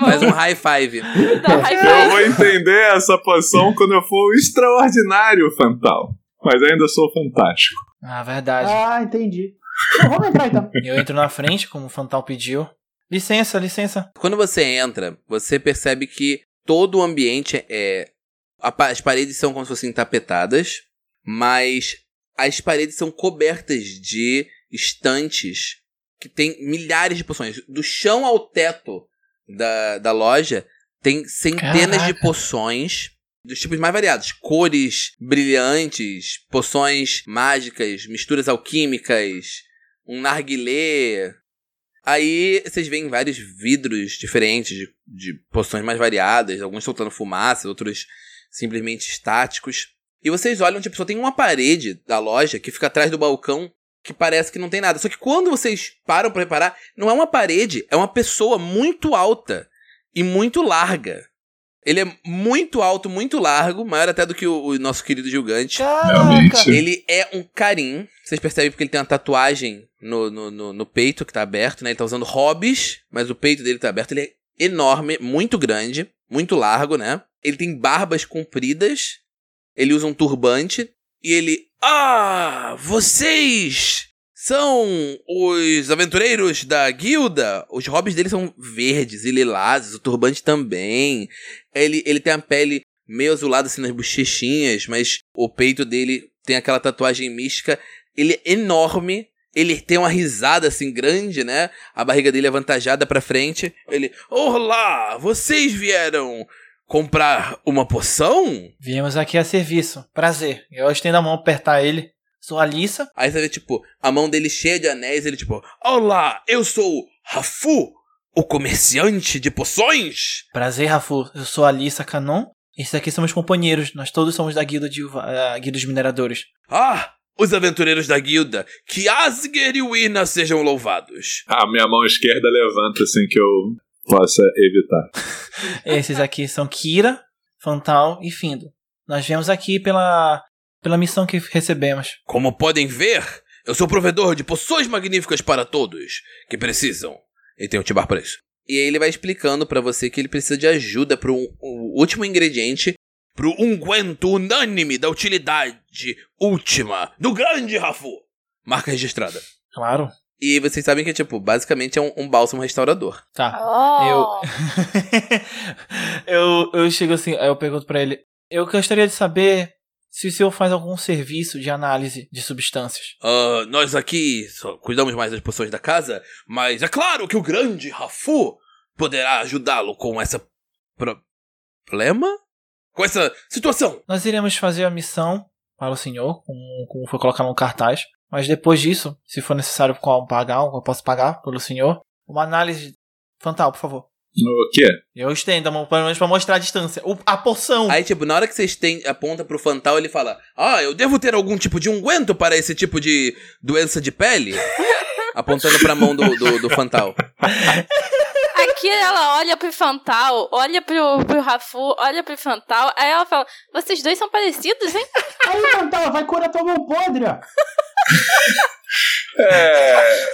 Faz um high five. Não, high five. Eu vou entender essa poção quando eu for o extraordinário fantal. mas ainda sou fantástico. Ah, verdade. Ah, entendi. Então, vamos entrar então. Eu entro na frente, como o Fantal pediu. Licença, licença. Quando você entra, você percebe que todo o ambiente é. As paredes são como se fossem tapetadas, mas as paredes são cobertas de estantes que tem milhares de poções. Do chão ao teto da, da loja tem centenas Caraca. de poções dos tipos mais variados. Cores brilhantes, poções mágicas, misturas alquímicas, um narguilé. Aí vocês veem vários vidros diferentes de, de poções mais variadas, alguns soltando fumaça, outros simplesmente estáticos. E vocês olham, tipo, só tem uma parede da loja que fica atrás do balcão que parece que não tem nada. Só que quando vocês param para reparar, não é uma parede, é uma pessoa muito alta e muito larga. Ele é muito alto, muito largo, maior até do que o, o nosso querido gigante. Realmente. Ele é um carim. Vocês percebem porque ele tem uma tatuagem no, no, no, no, peito que tá aberto, né? Ele tá usando hobbies, mas o peito dele tá aberto. Ele é enorme, muito grande, muito largo, né? Ele tem barbas compridas. Ele usa um turbante. E ele. Ah! Vocês! São os aventureiros da guilda. Os hobbies dele são verdes e lilazes, o turbante também. Ele, ele tem a pele meio azulada assim nas bochechinhas, mas o peito dele tem aquela tatuagem mística. Ele é enorme. Ele tem uma risada assim grande, né? A barriga dele é avantajada para frente. Ele, olá, vocês vieram comprar uma poção? Viemos aqui a serviço. Prazer. Eu estendo a mão apertar ele. Sou a Alissa. Aí você vê, tipo, a mão dele cheia de anéis, ele, tipo, Olá, eu sou Rafu, o comerciante de poções. Prazer, Rafu. Eu sou a Alissa Canon. Esses aqui são meus companheiros. Nós todos somos da guilda, de, uh, guilda dos mineradores. Ah, os aventureiros da guilda. Que Asger e Wina sejam louvados. Ah, minha mão esquerda levanta assim que eu possa evitar. *laughs* Esses aqui são Kira, Fantal e Findo. Nós viemos aqui pela pela missão que recebemos. Como podem ver, eu sou provedor de poções magníficas para todos que precisam. E tem um tibar para isso. E aí ele vai explicando para você que ele precisa de ajuda para um, um último ingrediente pro unguento unânime da utilidade última do grande Rafu. Marca registrada. Claro. E vocês sabem que, tipo, basicamente é um, um bálsamo restaurador. Tá. Oh. Eu... *laughs* eu. Eu chego assim, aí eu pergunto para ele. Eu gostaria de saber se o senhor faz algum serviço de análise de substâncias. Uh, nós aqui cuidamos mais das poções da casa, mas é claro que o grande Rafu poderá ajudá-lo com essa pro problema? Com essa situação. Nós iremos fazer a missão para o senhor, como, como foi colocado no cartaz. Mas depois disso, se for necessário pagar, eu posso pagar pelo senhor. Uma análise. Fantal, por favor. O quê? Eu estendo a mão, pelo menos pra mostrar a distância. O, a porção. Aí, tipo, na hora que você estende, aponta pro Fantal, ele fala: Ah, eu devo ter algum tipo de unguento para esse tipo de doença de pele? *laughs* Apontando pra mão do, do, do Fantal. Aqui ela olha pro Fantal, olha pro, pro Rafu, olha pro Fantal, aí ela fala: Vocês dois são parecidos, hein? *laughs* Aí, Fantal, vai curar tua mão podre, ó. é.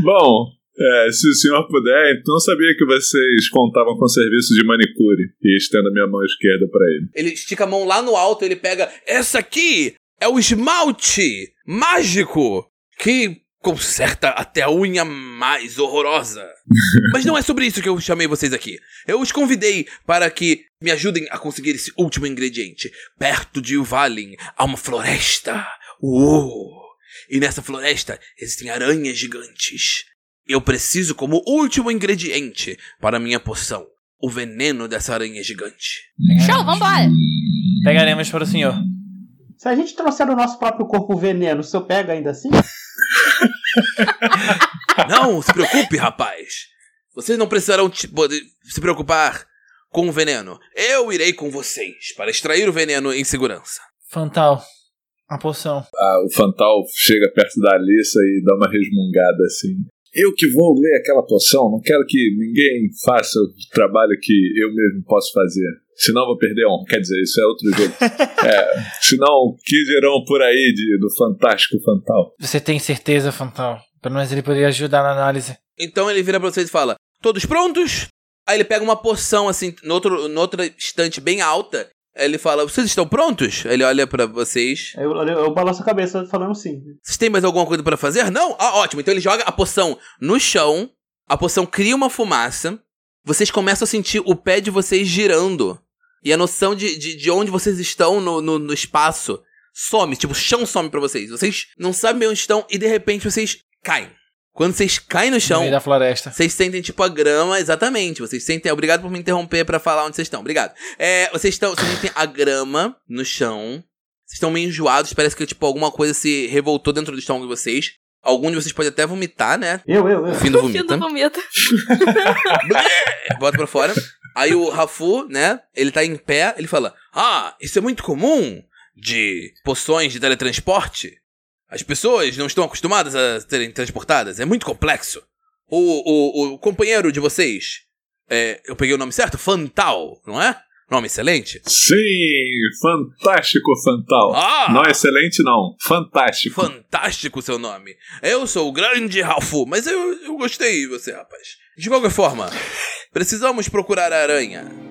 Bom, é, se o senhor puder, então sabia que vocês contavam com serviço de manicure. E estendo a minha mão esquerda para ele. Ele estica a mão lá no alto, ele pega. Essa aqui é o esmalte mágico que conserta até a unha mais horrorosa. *laughs* Mas não é sobre isso que eu chamei vocês aqui. Eu os convidei para que me ajudem a conseguir esse último ingrediente. Perto de Uvalin há uma floresta. Uou! E nessa floresta existem aranhas gigantes. Eu preciso como último ingrediente para minha poção o veneno dessa aranha gigante. Show, vambora! Pegaremos para o senhor. Se a gente trouxer o nosso próprio corpo veneno, o senhor pega ainda assim? *laughs* não se preocupe, rapaz. Vocês não precisarão se preocupar com o veneno. Eu irei com vocês para extrair o veneno em segurança. Fantal, a poção. Ah, o Fantal chega perto da Alissa e dá uma resmungada assim. Eu que vou ler aquela poção, não quero que ninguém faça o trabalho que eu mesmo posso fazer. Senão vou perder um. Quer dizer, isso é outro jogo. *laughs* é, senão, que dirão por aí de, do Fantástico Fantal? Você tem certeza, Fantal? Pelo menos ele poderia ajudar na análise. Então ele vira pra vocês e fala: Todos prontos? Aí ele pega uma poção, assim, no outro, no outra estante bem alta. Ele fala: Vocês estão prontos? Ele olha para vocês. Eu, eu, eu balanço a cabeça falando sim. Vocês têm mais alguma coisa para fazer? Não? Ah, ótimo. Então ele joga a poção no chão. A poção cria uma fumaça. Vocês começam a sentir o pé de vocês girando. E a noção de, de, de onde vocês estão no, no, no espaço some. Tipo, o chão some pra vocês. Vocês não sabem onde estão e de repente vocês caem. Quando vocês caem no chão. No meio da floresta. Vocês sentem, tipo, a grama, exatamente. Vocês sentem. Obrigado por me interromper para falar onde vocês estão. Obrigado. É, vocês estão. Vocês sentem a grama no chão. Vocês estão meio enjoados. Parece que, tipo, alguma coisa se revoltou dentro do estômago de vocês. Algum de vocês pode até vomitar, né? Eu, eu, eu. O fim do vomita. Fim do vomita. *laughs* Bota pra fora. Aí o Rafu, né? Ele tá em pé. Ele fala: Ah, isso é muito comum de poções de teletransporte. As pessoas não estão acostumadas a serem transportadas. É muito complexo. O, o, o companheiro de vocês, é, eu peguei o nome certo? Fantal, não é? Nome excelente? Sim, fantástico, Fantal. Ah! Não excelente, não. Fantástico. Fantástico seu nome. Eu sou o grande Ralfu, mas eu, eu gostei de você, rapaz. De qualquer forma, precisamos procurar a aranha.